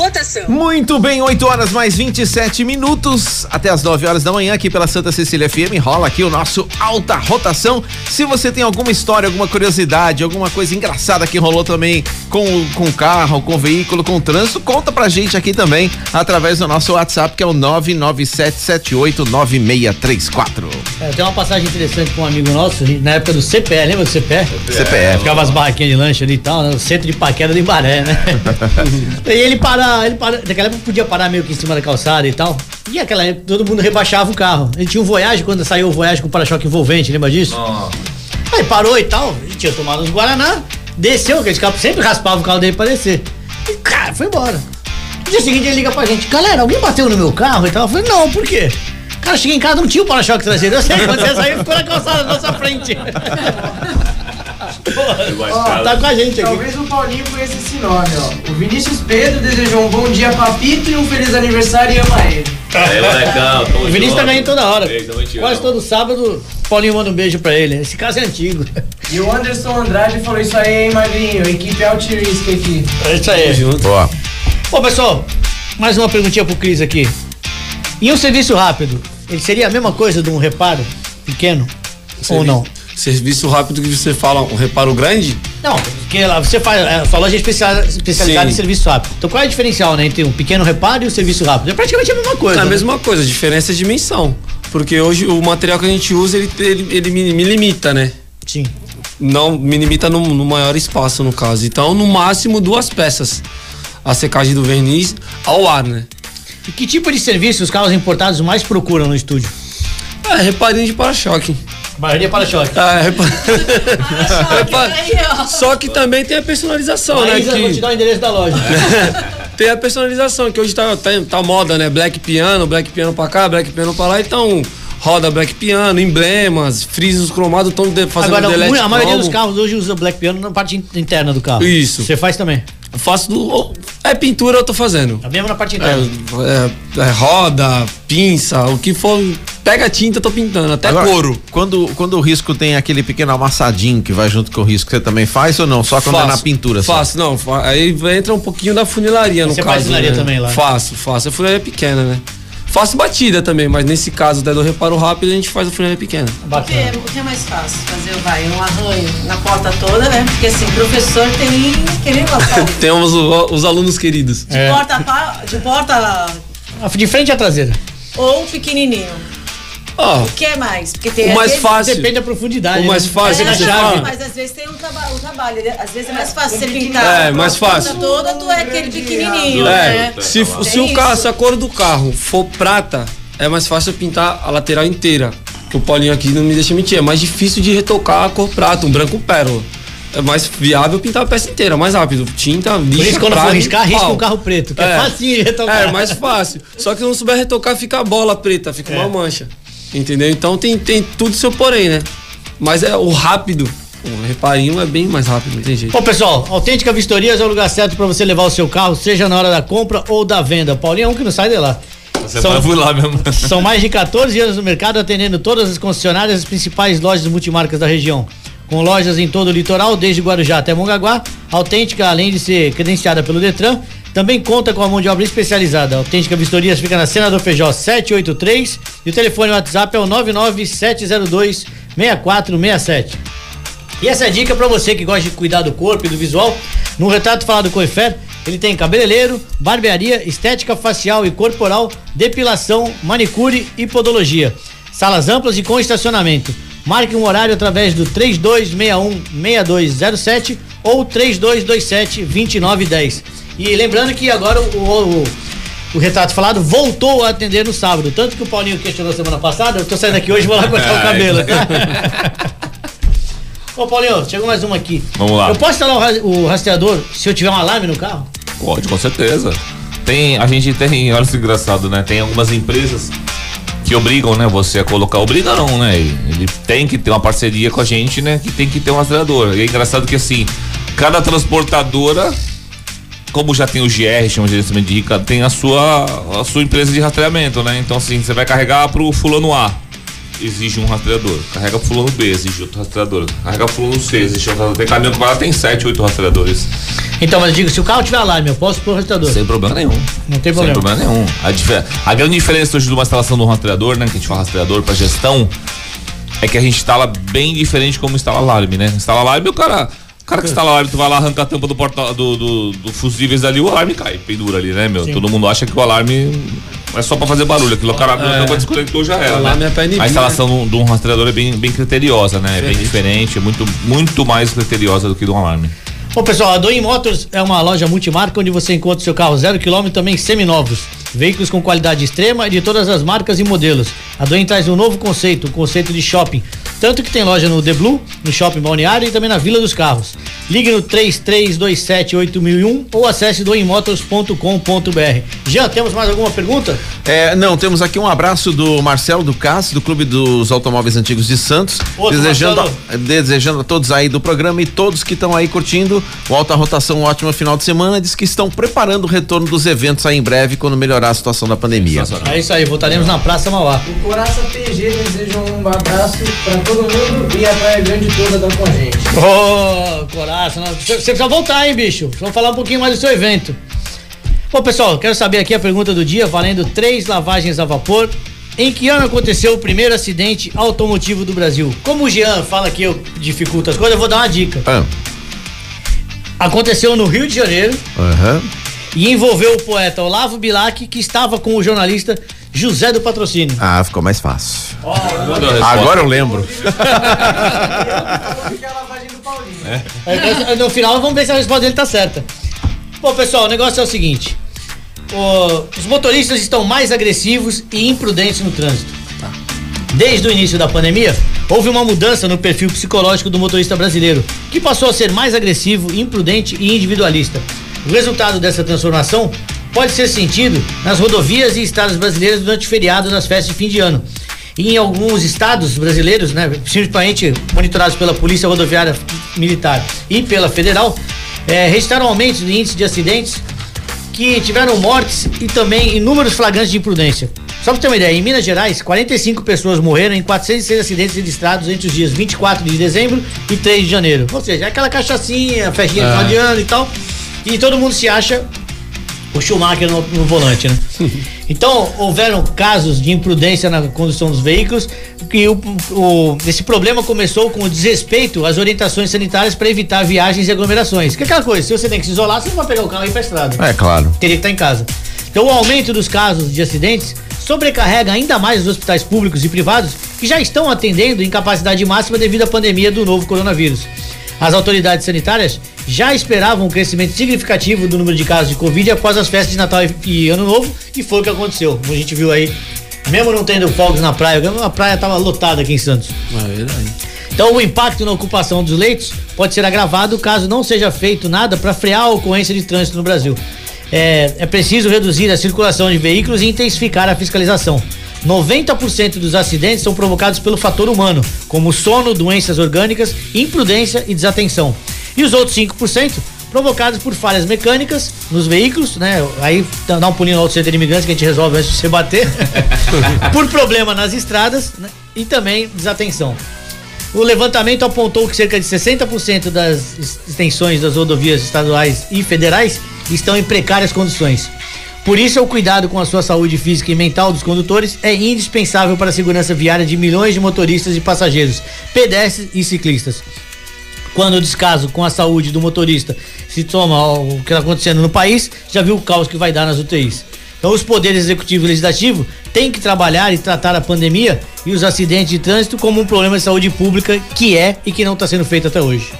B: rotação.
D: Muito bem, 8 horas mais 27 minutos, até as 9 horas da manhã, aqui pela Santa Cecília FM. Rola aqui o nosso Alta Rotação. Se você tem alguma história, alguma curiosidade, alguma coisa engraçada que rolou também com o carro, com o veículo, com o trânsito, conta pra gente aqui também, através do nosso WhatsApp, que é o 997789634.
A: É, tem uma passagem interessante com um amigo nosso, na época do CPE, lembra do CPE?
D: CPE.
A: Ficava as barraquinhas de lanche ali e tal, né? O centro de paquera do Imbaré, né? e ele para, ele para, naquela época podia parar meio que em cima da calçada e tal. E aquela época todo mundo rebaixava o carro. Ele tinha um Voyage, quando saiu o Voyage com para-choque envolvente, lembra disso? Aí parou e tal, ele tinha tomado uns Guaraná, desceu, aquele carro sempre raspava o carro dele pra descer. E, cara, foi embora. No dia seguinte ele liga pra gente, galera, alguém bateu no meu carro e tal? Eu falei, não, por quê? Cara, cheguei em casa, não tinha o para-choque traseiro. Eu sei, quando você saiu, ficou na calçada na nossa frente. Ó, tá com a gente aqui.
F: Talvez o Paulinho conheça esse nome, ó. O Vinícius Pedro desejou um bom dia pra Pito e um feliz aniversário e ama ele.
C: Aí, molecão, tamo
A: O Vinícius tá
C: junto.
A: ganhando toda hora.
C: Tamo te
A: Quase todo sábado, Paulinho manda um beijo pra ele. Esse caso é antigo.
F: E o Anderson Andrade falou isso aí, hein, Magrinho? Equipe Alt-Risk aqui.
A: É isso aí.
D: Boa.
A: Bom, pessoal, mais uma perguntinha pro Cris aqui. Em um serviço rápido, ele seria a mesma coisa de um reparo pequeno? Ou não?
E: Serviço rápido que você fala, um reparo grande?
A: Não, porque você faz, é, sua loja é especial- especializada em serviço rápido. Então qual é a diferencial, né, entre um pequeno reparo e o serviço rápido? É praticamente a mesma coisa.
E: É a
A: né?
E: mesma coisa, a diferença é a dimensão. Porque hoje o material que a gente usa, ele, ele, ele me, me limita, né?
A: Sim.
E: Não, me limita no, no maior espaço, no caso. Então, no máximo, duas peças. A secagem do verniz ao ar, né?
A: E que tipo de serviço os carros importados mais procuram no estúdio?
E: É, reparinho de para-choque.
A: Maioria para-choque.
E: É, repa... repa-
G: Aí, ó.
E: Só que também tem a personalização, né?
A: Maísa, vou te
E: Que...
A: dar o endereço da loja.
E: tem a personalização, que hoje tá, tá, tá moda, né? Black piano, black piano pra cá, black piano pra lá. Então, roda black piano, emblemas, frisos cromados, estão fazendo
A: Agora,
E: delete
A: a maioria
E: cromo.
A: dos carros hoje usa black piano na parte in- interna do carro.
E: Isso.
A: Você faz também.
E: Faço do. É pintura, eu tô fazendo.
A: A mesma na parte interna.
E: É, é, é roda, pinça, o que for. Pega tinta, eu tô pintando, até
D: Agora,
E: couro.
D: Quando, quando o risco tem aquele pequeno amassadinho que vai junto com o risco, você também faz ou não? Só quando é na pintura? só?
E: Faço, não. fa- Aí entra um pouquinho da funilaria no
A: Você
E: caso.
A: faz funilaria
E: né?
A: também lá?
E: Faço, faço. A funilaria é pequena, né? Faço batida também, mas nesse caso até do reparo rápido a gente faz a funilaria pequena.
G: O que, é, o que é mais fácil? Fazer, vai, um arranho na porta toda, né? Porque assim, professor tem querendo
E: Temos o- os alunos queridos.
G: de porta a de porta
A: De frente à traseira.
G: ou pequenininho.
E: Ó,
G: O que é mais? Porque tem
E: o mais
G: vezes-
E: fácil.
A: Depende da profundidade.
E: O mais
A: né?
E: fácil
A: Depende
E: que você
A: chave.
E: fala.
G: Mas às vezes tem um, traba o trabalho. né? Às vezes é mais fácil você pintar.
E: É, mais fácil.
G: toda, tu é aquele pequenininho,
E: É,
G: né?
E: se,
G: Tem
E: se o carro, se a cor do carro for prata, é mais fácil eu pintar a lateral inteira. Que o Paulinho aqui não me deixa mentir. É mais difícil de retocar a cor prata, um branco pérola. É mais viável pintar a peça inteira, mais rápido. Tinta, lixa,
A: Por isso, quando for riscar, risca um carro preto, que é, facinho de retocar.
E: É, mais fácil. Só que se não souber retocar, fica a bola preta, fica
A: É.
E: uma mancha. Entendeu? Então tem, tem tudo seu porém, né? Mas é o rápido Um reparinho é bem mais rápido, não tem jeito.
A: Bom, pessoal, Autêntica Vistorias é o lugar certo para você levar o seu carro, seja na hora da compra ou da venda. Paulinho é um que não sai de lá.
C: Você vai fui lá mesmo.
A: São mais de 14 anos no mercado atendendo todas as concessionárias e as principais lojas multimarcas da região. Com lojas em todo o litoral, desde Guarujá até Mongaguá, Autêntica, além de ser credenciada pelo Detran, também conta com a mão de obra especializada. A Autêntica Vistorias fica na Senador Feijó 783 e o telefone WhatsApp é o 99702 6467. E essa é dica para você que gosta de cuidar do corpo e do visual. No retrato falado com o Efer, ele tem cabeleireiro, barbearia, estética facial e corporal, depilação, manicure e podologia. Salas amplas e com estacionamento. Marque um horário através do 3261-6207 ou 3227-2910. E lembrando que agora o, o, o retrato falado voltou a atender no sábado. Tanto que o Paulinho questionou semana passada, eu tô saindo aqui hoje e vou lá cortar o cabelo, tá? Ô Paulinho, chegou mais uma aqui.
C: Vamos lá.
A: Eu posso instalar o rastreador se eu tiver um alarme no carro?
C: Pode, com certeza. Tem, a gente tem, olha que engraçado, né? Tem algumas empresas que obrigam, né, você a colocar, obriga não, né? Ele tem que ter uma parceria com a gente, né, que tem que ter um rastreador. E é engraçado que assim, cada transportadora, como já tem o GR, chama de gerenciamento de rica, tem a sua a sua empresa de rastreamento, né? Então assim, você vai carregar pro fulano A, exige um rastreador. Carrega pro fulano B, exige outro rastreador. Carrega pro fulano C, exige outro rastreador. Tem caminhão que vai lá, tem sete, oito rastreadores.
A: Então, mas eu digo, se o carro tiver alarme, eu posso pôr o rastreador?
C: Sem problema nenhum.
A: Não tem
C: Sem
A: problema.
C: problema nenhum. A, difer- a grande diferença hoje de uma instalação de um rastreador, né? Que a gente fala rastreador para gestão, é que a gente instala bem diferente como instala alarme, né? Instala alarme, o cara. O cara que instala alarme, tu vai lá, arranca a tampa do porta do, do, do fusíveis ali, o alarme cai, pendura ali, né, meu?
A: Sim.
C: Todo mundo acha que o alarme é só pra fazer barulho. Aquilo o cara abriu a tampa, desconectou, já era.
E: O alarme
C: né?
E: é pra inibir,
C: A instalação de um- de um rastreador é bem, bem criteriosa, né? É bem diferente, é muito, muito mais criteriosa do que de um alarme.
A: Bom, pessoal, a Doim Motors é uma loja multimarca onde você encontra o seu carro zero quilômetro também seminovos. Veículos com qualidade extrema e de todas as marcas e modelos. A Doim traz um novo conceito, o conceito de shopping. Tanto que tem loja no The Blue, no Shopping Balneário e também na Vila dos Carros. Ligue no 33278001 ou acesse doimmotors.com.br. Jean, temos mais alguma pergunta?
D: É, não, temos aqui um abraço do Marcelo Ducas, do Clube dos Automóveis Antigos de Santos,
A: Outro
D: desejando,
A: Marcelo.
D: desejando a todos aí do programa e todos que estão aí curtindo o Alta Rotação, um ótimo final de semana, diz que estão preparando o retorno dos eventos aí em breve, quando melhorar a situação da pandemia.
A: É isso aí, voltaremos na Praça Mauá.
F: O Coraça PG deseja um abraço pra todo mundo e a Praia Grande toda tá com a gente.
A: Ô, Coraça, nós- você precisa voltar, hein, bicho? Vamos falar um pouquinho mais do seu evento. Bom, pessoal, quero saber aqui a pergunta do dia, valendo três lavagens a vapor. Em que ano aconteceu o primeiro acidente automotivo do Brasil? Como o Jean fala que eu dificulto as coisas, eu vou dar uma dica.
D: Ah,
A: Aconteceu no Rio de Janeiro
D: aham.
A: E envolveu o poeta Olavo Bilac, que estava com o jornalista José do Patrocínio.
D: Ah, ficou mais fácil.
C: Resposta.
D: Agora eu lembro.
A: É, No final, vamos ver se a resposta dele tá certa. Bom, pessoal, o negócio é o seguinte: o- os motoristas estão mais agressivos e imprudentes no trânsito. Desde o início da pandemia, houve uma mudança no perfil psicológico do motorista brasileiro, que passou a ser mais agressivo, imprudente e individualista. O resultado dessa transformação pode ser sentido nas rodovias e estradas brasileiras durante o feriado das festas de fim de ano. E em alguns estados brasileiros, né, principalmente monitorados pela Polícia Rodoviária Militar e pela Federal, eh, registraram aumentos no índice de acidentes que tiveram mortes e também inúmeros flagrantes de imprudência. Só pra ter uma ideia, em Minas Gerais, 45 pessoas morreram em 406 acidentes registrados entre os dias 24 de dezembro e 3 de janeiro. Ou seja, é aquela cachaçinha, festinha de final de ano e tal. E todo mundo se acha o Schumacher no, no volante, né? Então, houveram casos de imprudência na condução dos veículos, que o, o- esse problema começou com o desrespeito às orientações sanitárias para evitar viagens e aglomerações. Que é aquela coisa, se você tem que se isolar, você não vai pegar o carro e ir pra estrada
D: É claro.
A: teria que estar em casa. Então, o aumento dos casos de acidentes sobrecarrega ainda mais os hospitais públicos e privados que já estão atendendo em capacidade máxima devido à pandemia do novo coronavírus. As autoridades sanitárias já esperavam um crescimento significativo do número de casos de Covid após as festas de Natal e- Ano Novo, e foi o que aconteceu. Como a gente viu aí, mesmo não tendo fogos na praia, a praia estava lotada aqui em Santos.
E: É verdade.
A: Então, o impacto na ocupação dos leitos pode ser agravado caso não seja feito nada para frear a ocorrência de trânsito no Brasil. É, é preciso reduzir a circulação de veículos e intensificar a fiscalização. 90% dos acidentes são provocados pelo fator humano, como sono, doenças orgânicas, imprudência e desatenção. E os outros 5% provocados por falhas mecânicas nos veículos, né? Aí dá um pulinho no outro centro de imigrantes que a gente resolve antes de você bater. por problema nas estradas né? e também desatenção. O levantamento apontou que cerca de 60% das extensões das rodovias estaduais e federais estão em precárias condições. Por isso, o cuidado com a sua saúde física e mental dos condutores é indispensável para a segurança viária de milhões de motoristas e passageiros, pedestres e ciclistas. Quando o descaso com a saúde do motorista se toma o que está acontecendo no país, já viu o caos que vai dar nas UTIs. Então, os poderes executivo e legislativo têm que trabalhar e tratar a pandemia e os acidentes de trânsito como um problema de saúde pública que é e que não está sendo feito até hoje.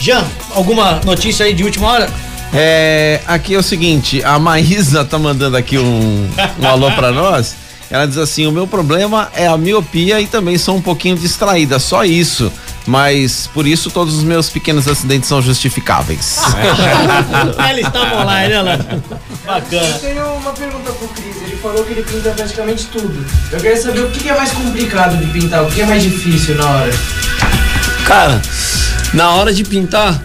A: Jean, alguma notícia aí de última hora?
D: É, aqui é o seguinte, a Maísa tá mandando aqui um, um alô pra nós. Ela diz assim: o meu problema é a miopia e também sou um pouquinho distraída, só isso. Mas por isso todos os meus pequenos acidentes são justificáveis.
A: Ela está online, né, ela? Bacana.
F: Eu tenho uma pergunta pro Cris. Ele falou que ele pinta praticamente tudo. Eu queria saber o que é mais complicado de pintar, o que é mais difícil na hora.
E: Cara, na hora de pintar,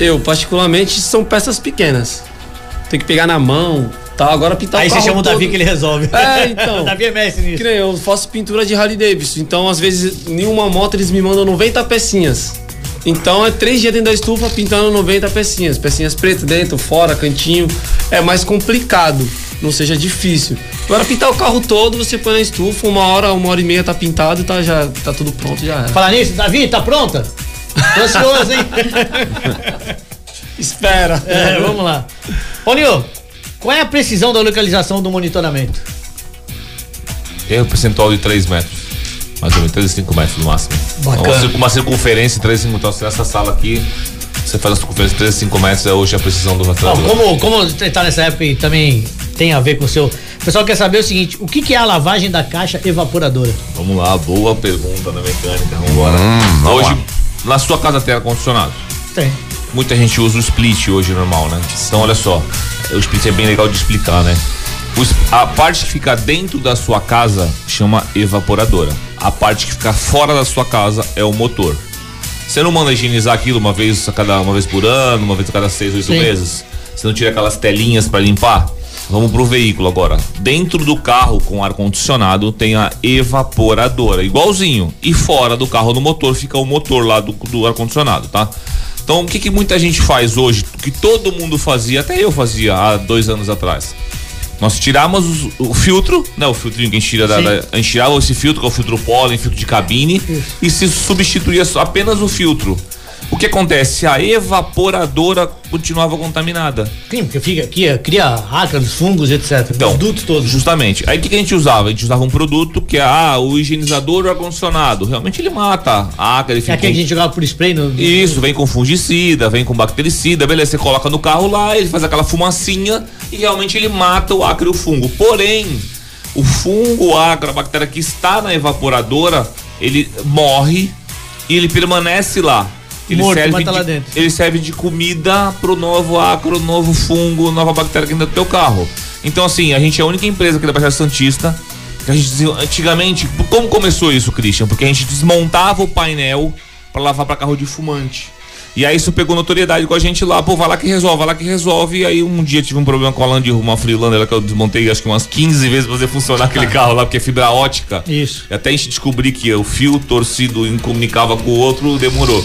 E: eu particularmente são peças pequenas. Tem que pegar na mão, tá? Agora pintar
A: Aí
E: o
A: você
E: carro
A: chama o Davi
E: todo-
A: que ele resolve.
E: É, então.
A: o Davi é mestre nisso.
E: Que nem eu faço pintura de Harley Davidson. Então, às vezes, em uma moto eles me mandam 90 pecinhas. Então é três dias dentro da estufa pintando 90 pecinhas. Pecinhas pretas dentro, fora, cantinho. É mais complicado. Não seja difícil. Agora pintar o carro todo, você põe na estufa, uma hora, uma hora e meia tá pintado e tá, já, tá tudo pronto, já era.
A: Falar nisso, Davi, tá pronta? Tô ansioso, hein?
E: Espera.
A: É, vamos lá. Paulinho, qual é a precisão da localização do monitoramento?
C: Erro percentual de 3 metros. Mais ou menos 3 a 5 metros no máximo.
A: Bacana.
C: Uma, circun- uma circunferência 3 a 5 metros. Nessa sala aqui, você faz a circunferência 3 a 5 metros, é hoje a precisão do rastreador.
A: como, como você tá nessa época e também tem a ver com o seu. O pessoal quer saber o seguinte: o que, que é a lavagem da caixa evaporadora?
C: Vamos lá, boa pergunta na mecânica. Vamos embora.
D: vamos
C: hoje, na sua casa tem ar-condicionado.
A: Tem.
C: Muita gente usa o split hoje normal, né? Então olha só, o split é bem legal de explicar, né? A parte que fica dentro da sua casa chama evaporadora. A parte que fica fora da sua casa é o motor. Você não manda higienizar aquilo uma vez a cada uma vez por ano, uma vez a cada seis, oito
A: Sim.
C: meses? Você não tira aquelas telinhas para limpar? Vamos pro veículo agora. Dentro do carro com ar condicionado tem a evaporadora, igualzinho. E fora do carro no motor fica o motor lá do, do ar condicionado, tá? Então o que, que muita gente faz hoje, que todo mundo fazia, até eu fazia há dois anos atrás. Nós tiramos os- o filtro, né? O filtrinho que a gente tira da, da- a gente tirava esse filtro, que é o filtro pólen, filtro de cabine, e se substituía apenas o filtro. O que acontece? A evaporadora continuava contaminada.
A: Sim, porque fica aqui, cria ácaros, fungos, etc.
C: Então,
A: Os dutos todos.
C: Justamente. Aí o que, que a gente usava? A gente usava um produto que é ah, o higienizador do ar-condicionado. Realmente ele mata a ácaro.
A: É aquele que a gente jogava por spray no.
C: Isso, vem com fungicida, vem com bactericida, beleza. Você coloca no carro lá, ele faz aquela fumacinha e realmente ele mata o ácaro e o fungo. Porém, o fungo, o ácaro, a bactéria que está na evaporadora, ele morre e ele permanece lá. Ele
A: Morto,
C: serve de,
A: lá dentro.
C: Ele serve de comida pro novo ácaro, novo fungo, nova bactéria que dentro do teu carro. Então, assim, a gente é a única empresa aqui da Baixada Santista que a gente dizia- antigamente, como começou isso, Christian? Porque a gente desmontava o painel para lavar para carro de fumante. E aí isso pegou notoriedade com a gente lá, pô, vai lá que resolve, vai lá que resolve. E aí um dia tive um problema com a Land, uma Freelander que eu desmontei acho que umas 15 vezes pra fazer funcionar aquele carro lá, porque é fibra ótica.
A: Isso.
C: E até a gente descobrir que o fio torcido um comunicava com o outro, demorou.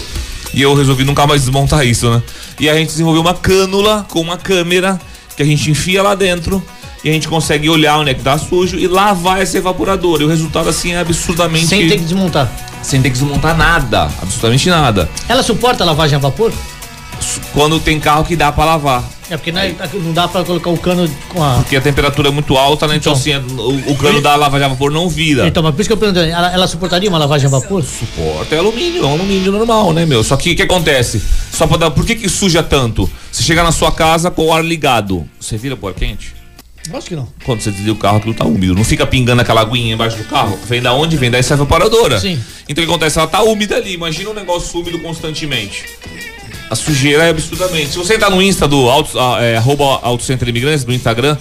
C: E eu resolvi nunca mais desmontar isso, né? E a gente desenvolveu uma cânula com uma câmera que a gente enfia lá dentro e a gente consegue olhar onde é que tá sujo e lavar essa evaporadora. E o resultado assim é absurdamente.
A: Sem ter que desmontar.
C: Sem ter que desmontar nada. Absolutamente nada.
A: Ela suporta a lavagem a vapor?
C: Quando tem carro que dá pra lavar.
A: É porque não, é- não dá pra colocar o cano com a.
C: Porque a temperatura é muito alta, né? Então, assim, o, o cano da lavagem a vapor não vira.
A: Então, mas por isso que eu perguntei, ela, ela suportaria uma lavagem a vapor?
C: Suporta é alumínio, é um alumínio normal, né, meu? Só que o que acontece? Só pra dar. Por que, que suja tanto? Você chega na sua casa com o ar ligado. Você vira pro ar quente?
A: Acho que não.
C: Quando você desliga o carro, aquilo tá úmido. Não fica pingando aquela aguinha embaixo do carro. Vem da onde? Vem dessa evaporadora.
A: Sim.
C: Então o que acontece? Ela tá úmida ali. Imagina um negócio úmido constantemente. A sujeira é absurdamente. Se você entrar no Insta do Auto, é, arroba Auto Center Imigrantes, no Instagram,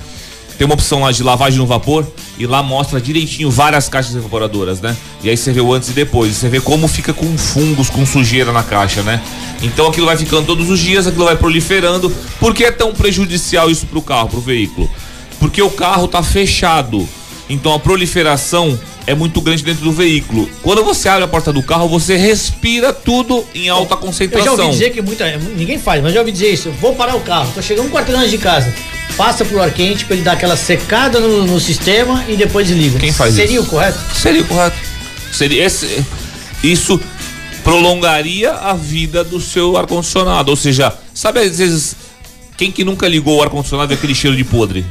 C: tem uma opção lá de lavagem no vapor e lá mostra direitinho várias caixas evaporadoras, né? E aí você vê o antes e depois, você vê como fica com fungos, com sujeira na caixa, né? Então aquilo vai ficando todos os dias, aquilo vai proliferando. Por que é tão prejudicial isso pro carro, pro veículo? Porque o carro tá fechado. Então a proliferação é muito grande dentro do veículo. Quando você abre a porta do carro, você respira tudo em alta
A: Eu já
C: concentração.
A: ouvi dizer que muita. Ninguém faz, mas já ouvi dizer isso. Vou parar o carro, tô chegando um quarteirão antes de casa. Passa pro ar quente pra ele dar aquela secada no, no sistema e depois desliga.
C: Quem faz
A: Seria
C: isso?
A: o correto?
C: Seria o correto. Seria esse, isso prolongaria a vida do seu ar-condicionado. Ou seja, sabe às vezes, quem que nunca ligou o ar-condicionado e aquele cheiro de podre?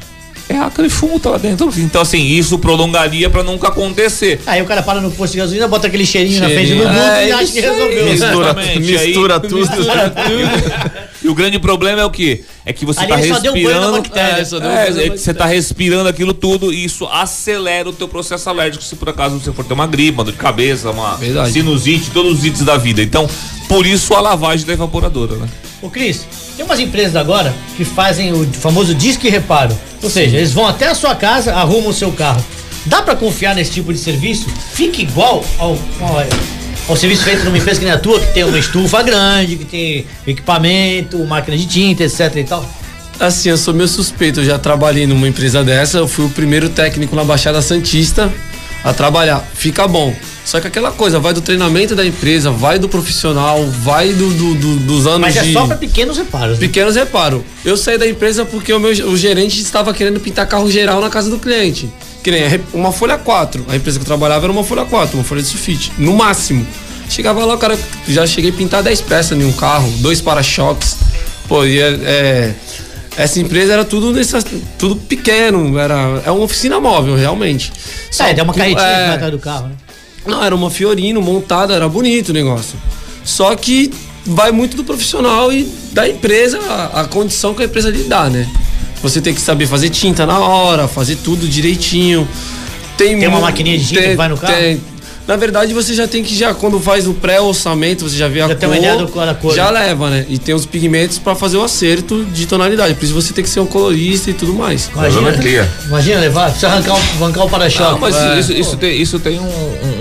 C: É aquele fumo tá lá dentro. Então, assim, isso prolongaria pra nunca acontecer.
A: Aí o cara para no posto de gasolina, bota aquele cheirinho, na frente do
C: Cheirinho.
A: mundo
C: É,
A: e acha que resolveu.
D: Mistura, mistura
C: Aí-
D: tudo.
C: mistura tudo. E o grande problema é o quê? É que você tá
A: banho na
C: respirando. É, é, é que você tá respirando aquilo tudo e isso acelera o teu processo alérgico se por acaso você for ter uma gripe, uma dor de cabeça, uma
E: Verdade.
C: sinusite, todos os itens da vida. Então, por isso a lavagem da evaporadora, né?
A: Ô Cris, tem umas empresas agora que fazem o famoso disque reparo. Ou seja, eles vão até a sua casa, arrumam o seu carro. Dá pra confiar nesse tipo de serviço? Fica igual ao, ao, ao serviço feito numa empresa que nem a tua, que tem uma estufa grande, que tem equipamento, máquina de tinta, etc e tal.
E: Assim, eu sou meio suspeito, eu já trabalhei numa empresa dessa, eu fui o primeiro técnico na Baixada Santista a trabalhar. Fica bom. Só que aquela coisa, vai do treinamento da empresa, vai do profissional, vai do, do- do- dos anos
A: Mas é
E: de...
A: só pra pequenos reparos. né?
E: Pequenos reparos. Eu saí da empresa porque o meu o gerente estava querendo pintar carro geral na casa do cliente. Que nem uma folha 4. A empresa que eu trabalhava era uma folha 4, uma folha de sulfite. No máximo. Chegava lá, o cara já cheguei a pintar 10 peças em um carro, dois para-choques. Pô, e é, é- essa empresa era tudo nessa, tudo pequeno, era é uma oficina móvel, realmente.
A: É, deu uma carretinha
E: é,
A: cara do carro, né?
E: não, era uma Fiorino montada, era bonito o negócio. Só que vai muito do profissional e da empresa, a, a condição que a empresa lhe dá, né? Você tem que saber fazer tinta na hora, fazer tudo direitinho. Tem,
A: Tem uma maquininha de tinta que vai no carro?
E: Na verdade, você já tem que já quando faz o pré-orçamento, você já vê a
A: Já
E: cor,
A: tem uma ideia do cor da cor,
E: já
A: né?
E: leva, né? E tem os pigmentos pra fazer o acerto de tonalidade. Por isso você tem que ser um colorista e tudo mais.
A: Imagina, imagina levar, precisa arrancar o, arrancar o para-choque.
C: Não, mas
A: É.
C: isso, isso tem, isso tem um- um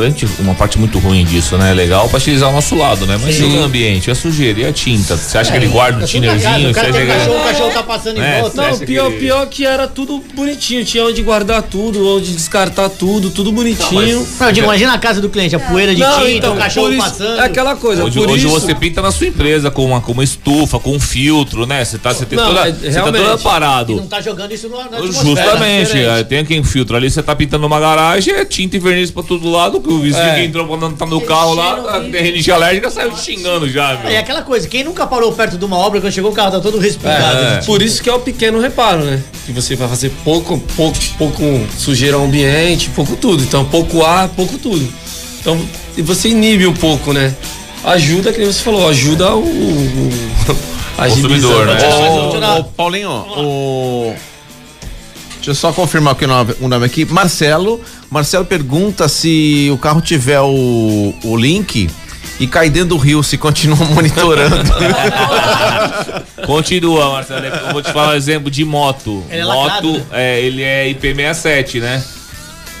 C: grande, uma parte muito ruim disso, né? É legal pra utilizar o nosso lado, né? Mas e
A: Sim.
C: o ambiente, a sujeira e a tinta? Você acha
A: É,
C: que ele guarda o
A: é
C: tinnerzinho?
A: O cara tem cachorro, o cachorro tá passando em
C: É,
A: volta.
E: Não, pior,
C: que-
E: pior que era tudo bonitinho. Tinha onde guardar tudo, onde descartar tudo, tudo bonitinho.
A: Não, eu digo, imagina a casa do cliente, a poeira de
E: Não,
A: tinta,
E: então,
A: o cachorro
E: isso-
A: passando.
E: É aquela coisa,
C: Hoje,
E: por
C: hoje
E: isso...
C: você pinta na sua empresa com uma, com uma estufa, com um filtro, né? Você tá, você tem
E: Não,
C: toda,
E: é,
C: você tá toda parado.
A: E não tá jogando isso atmosfera.
C: Justamente, aí tem aqui um filtro ali, você tá pintando uma garagem, é tinta e verniz pra todo lado, o vizinho
E: É.
C: que entrou quando tá no carro lá, tem rinite alérgica, saiu xingando já,
A: É
C: meu.
A: aquela coisa, quem nunca parou perto de uma obra, quando chegou o carro tá todo respingado.
C: É.
A: de
E: Por isso que é o pequeno reparo, né? Que você vai fazer pouco, pouco, pouco sujeira ao ambiente, pouco tudo. Então, pouco ar, pouco tudo. Então, e você inibe um pouco, né? Ajuda, que nem você falou, ajuda o. o a
C: Consumidor, né?
A: Ô,
D: Paulinho, o. Deixa eu só confirmar aqui o nome, o nome aqui. Marcelo. Marcelo pergunta se o carro tiver o, o link e cai dentro do rio, se continua monitorando.
C: Continua, Marcelo. Eu vou te falar um exemplo de moto.
A: Ele é
C: moto,
A: lacrado, né?
C: é, ele é IP67, né?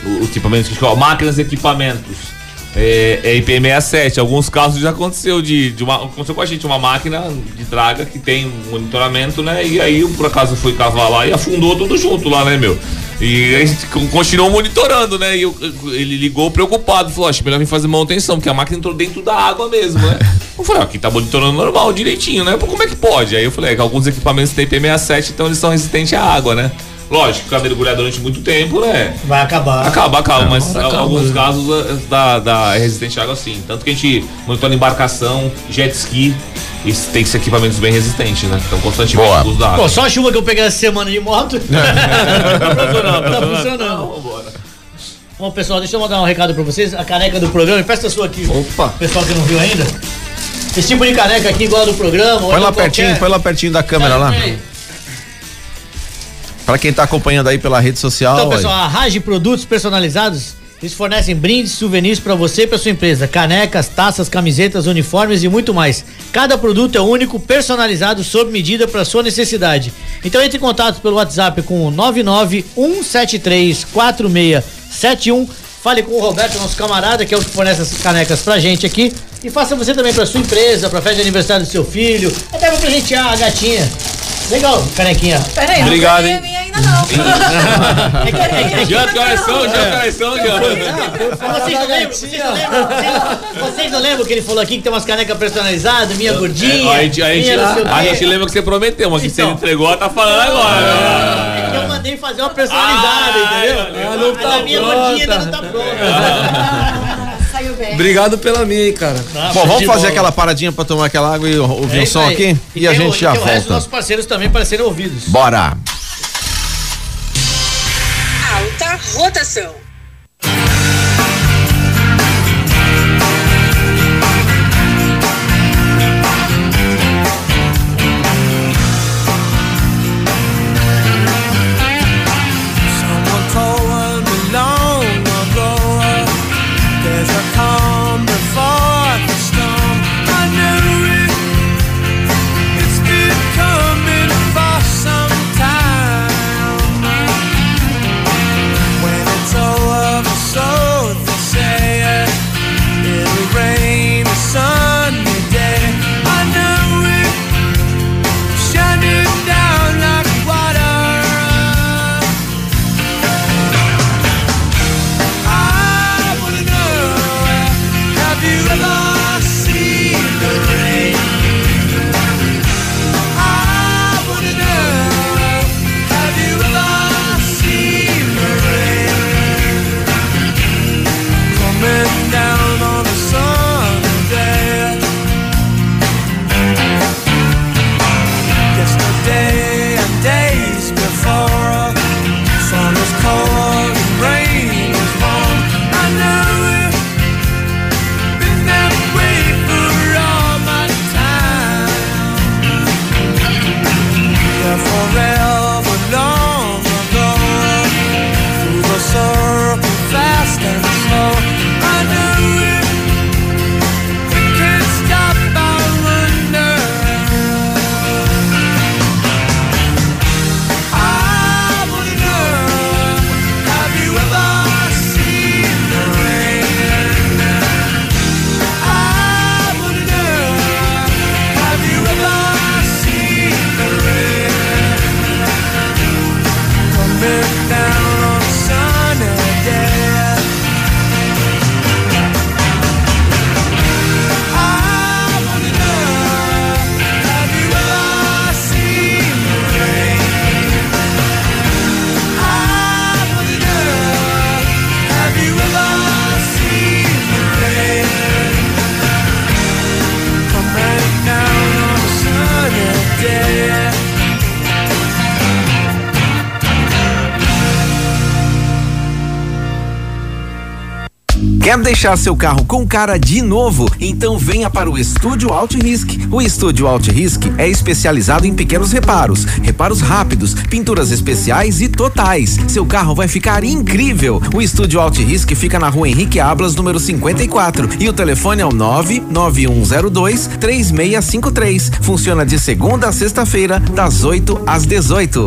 C: O, o equipamento máquinas e equipamentos. É, é IP67. Alguns casos já aconteceu de, de uma. Aconteceu com a gente uma máquina de draga que tem monitoramento, né? E aí, por acaso, foi cavar lá e afundou tudo junto lá, né, meu? E a gente con- continuou monitorando, né? E eu- ele ligou preocupado, falou: Acho melhor vir fazer manutenção, porque a máquina entrou dentro da água mesmo, né? Eu falei: "Ó, Aqui tá monitorando normal, direitinho, né? Pô, como é que pode? Aí eu falei: é que alguns equipamentos têm IP67, então eles são resistentes à água, né? Lógico, ficar mergulhado durante muito tempo, né?
A: Vai acabar.
C: Acaba, acaba, mas
E: acaba,
C: alguns
E: né?
C: casos é, da, da resistente à água sim. Tanto que a gente monitora embarcação, jet ski, e tem que ser equipamentos bem resistentes, né? Então constantemente
D: Boa.
C: uso da água.
A: Pô, só a chuva que eu peguei essa semana de moto. tá funcionando. Bom, pessoal, deixa eu mandar um recado pra vocês. A caneca do programa, empresta a sua aqui.
E: Opa!
A: Pessoal que não viu ainda. Esse tipo de caneca aqui, igual a do programa.
D: põe lá pertinho, põe lá pertinho da câmera lá. Pra quem tá acompanhando aí pela rede social.
A: Então,
D: aí.
A: pessoal, a Rage Produtos Personalizados Eles fornecem brindes, souvenirs para você e para sua empresa, canecas, taças, camisetas, uniformes e muito mais. Cada produto é único, personalizado, sob medida para sua necessidade. Então entre em contato pelo WhatsApp com o 991734671. Fale com o Roberto, nosso camarada, que é o que fornece essas canecas pra gente aqui. E faça você também pra sua empresa, pra festa de aniversário do seu filho, até pra presentear a gatinha. Legal, canequinha.
G: Peraí,
C: Obrigado,
G: não
C: hein?
G: minha ainda não.
A: É que- é que- é
C: Já traição, já traição, já.
A: Vocês não lembram? Vocês não lembram? Vocês- Vocês não lembram que ele falou aqui que tem umas canecas personalizadas, minha gordinha?
C: A gente, a gente, a gente lembra que você prometeu, mas que você
A: Então.
C: entregou, tá falando agora.
A: É que eu mandei fazer uma personalizada,
C: Ah,
A: entendeu?
E: Ah, não
A: Mas
E: tá
A: a minha
E: pronta.
A: gordinha ainda não tá pronta.
G: Bem.
E: Obrigado pela minha, hein, cara.
D: Bom, vamos fazer aquela paradinha pra tomar aquela água e ouvir
A: É
D: um som
A: aí.
D: aqui e, a
A: tem
D: gente
A: o,
D: já volta.
A: nossos parceiros também para serem ouvidos.
D: Bora!
B: Alta rotação.
I: Quer deixar seu carro com cara de novo? Então venha para o Estúdio Alt Risk. O Estúdio Alt Risk é especializado em pequenos reparos, reparos rápidos, pinturas especiais e totais. Seu carro vai ficar incrível. O Estúdio Alt Risk fica na rua Henrique Ablas, número 54. E o telefone é o 99102 3653. Funciona de segunda a sexta-feira, das 8 às 18.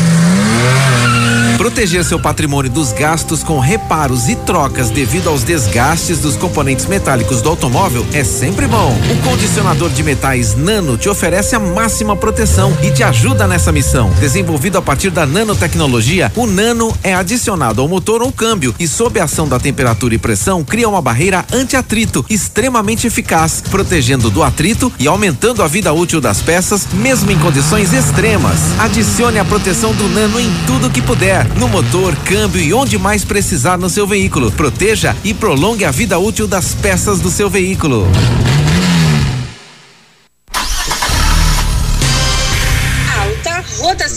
I: Proteger seu patrimônio dos gastos com reparos e trocas devido aos desgastes dos componentes metálicos do automóvel é sempre bom. O condicionador de metais Nano te oferece a máxima proteção e te ajuda nessa missão. Desenvolvido a partir da nanotecnologia, o Nano é adicionado ao motor ou câmbio e, sob a ação da temperatura e pressão, cria uma barreira anti-atrito extremamente eficaz, protegendo do atrito e aumentando a vida útil das peças, mesmo em condições extremas. Adicione a proteção do Nano em tudo que puder. No motor, câmbio e onde mais precisar no seu veículo. Proteja e prolongue a vida útil das peças do seu veículo.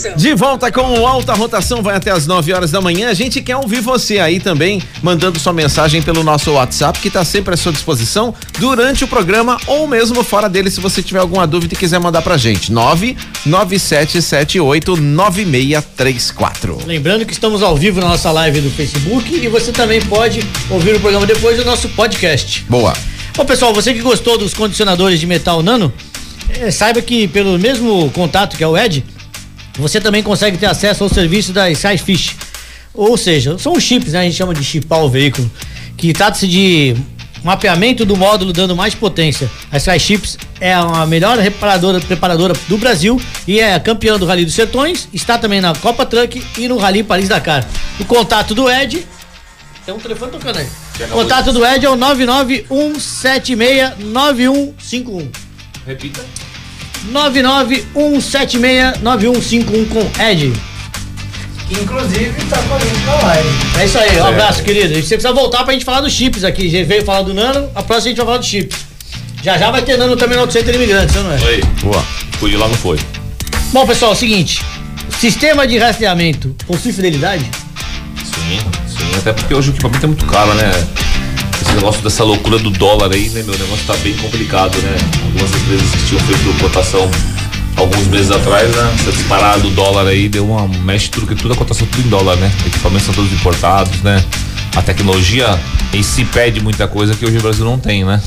B: Rotação.
D: De volta com o Alta Rotação, vai até as 9 horas da manhã. A gente quer ouvir você aí também, mandando sua mensagem pelo nosso WhatsApp, que está sempre à sua disposição durante o programa ou mesmo fora dele, se você tiver alguma dúvida e quiser mandar pra gente. 997789634.
A: Lembrando que estamos ao vivo na nossa live do Facebook e você também pode ouvir o programa depois do nosso podcast.
D: Boa.
A: Bom, pessoal, você que gostou dos condicionadores de metal nano, eh, saiba que pelo mesmo contato que é o Ed, você também consegue ter acesso ao serviço da Skyfish. Ou seja, são os chips, né? A gente chama de chipar o veículo. Que trata-se de mapeamento do módulo dando mais potência. A Sky Chips é a melhor reparadora, preparadora do Brasil e é campeã do Rally dos Sertões, está também na Copa Truck e no Rally Paris-Dakar. O contato do Ed tem um telefone tocando aí. O contato do Ed é o 991769151.
C: Repita.
A: 991769151 com Ed.
F: Que inclusive tá com a gente na live.
A: É isso aí, um abraço, querido. E você precisa voltar pra gente falar dos chips aqui. Já veio falar do Nano, a próxima a gente vai falar dos chips. Já já vai ter Nano também no Auto Center Imigrantes, não é?
C: Oi. Boa. Fui lá, não foi.
A: Bom, pessoal, é o seguinte: sistema de rastreamento possui fidelidade?
C: Sim, sim. Até porque hoje o equipamento é muito caro, né? Esse negócio dessa loucura do dólar aí, né, meu? Negócio tá bem complicado, né? Algumas empresas que tinham feito cotação alguns meses atrás, né? Essa disparada do dólar aí deu uma. mexe tudo, que tudo a cotação tudo em dólar, né? Equipamentos são todos importados, né? A tecnologia em si pede muita coisa que hoje o Brasil não tem, né?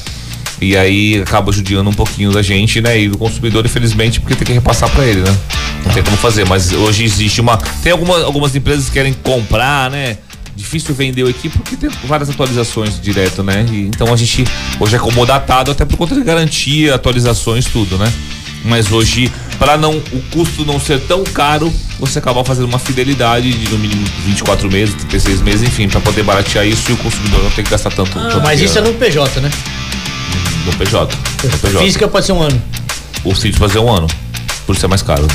C: E aí acaba judiando um pouquinho da gente, né? E do consumidor, infelizmente, porque tem que repassar para ele, né? Não tem como fazer, mas hoje existe uma. Tem alguma, algumas empresas que querem comprar, né? Difícil vender o equipe porque tem várias atualizações direto, né? E, então a gente hoje é comodatado até por conta de garantia, atualizações, tudo, né? Mas hoje, para não o custo não ser tão caro, você acaba fazendo uma fidelidade de no mínimo 24 meses, 36 meses, enfim, para poder baratear isso e o consumidor não tem que gastar tanto. tanto
A: Mas isso é
C: dinheiro.
A: no PJ, né?
C: no PJ. No PJ.
A: Física pode ser um ano.
C: O sítio fazer um ano, por ser mais caro.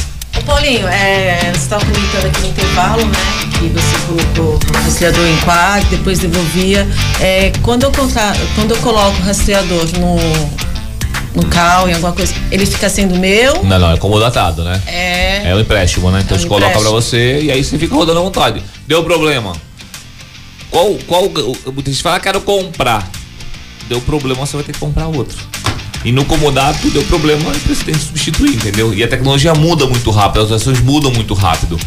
G: Paulinho, é, você estava comentando aqui no intervalo, né? Que você colocou o rastreador em quad, depois devolvia. É, quando, eu contra, quando eu coloco o rastreador no, no carro, em alguma coisa, ele fica sendo meu?
C: Não, não, é comodatado, né?
G: É.
C: É o empréstimo, né? Então
G: É um
C: você coloca pra você e aí você fica rodando à vontade. Deu problema. Qual, qual, muita gente fala, quero comprar. Deu problema, você vai ter que comprar outro. E no comodato, deu problema, você tem que substituir, entendeu? E a tecnologia muda muito rápido, as ações mudam muito rápido.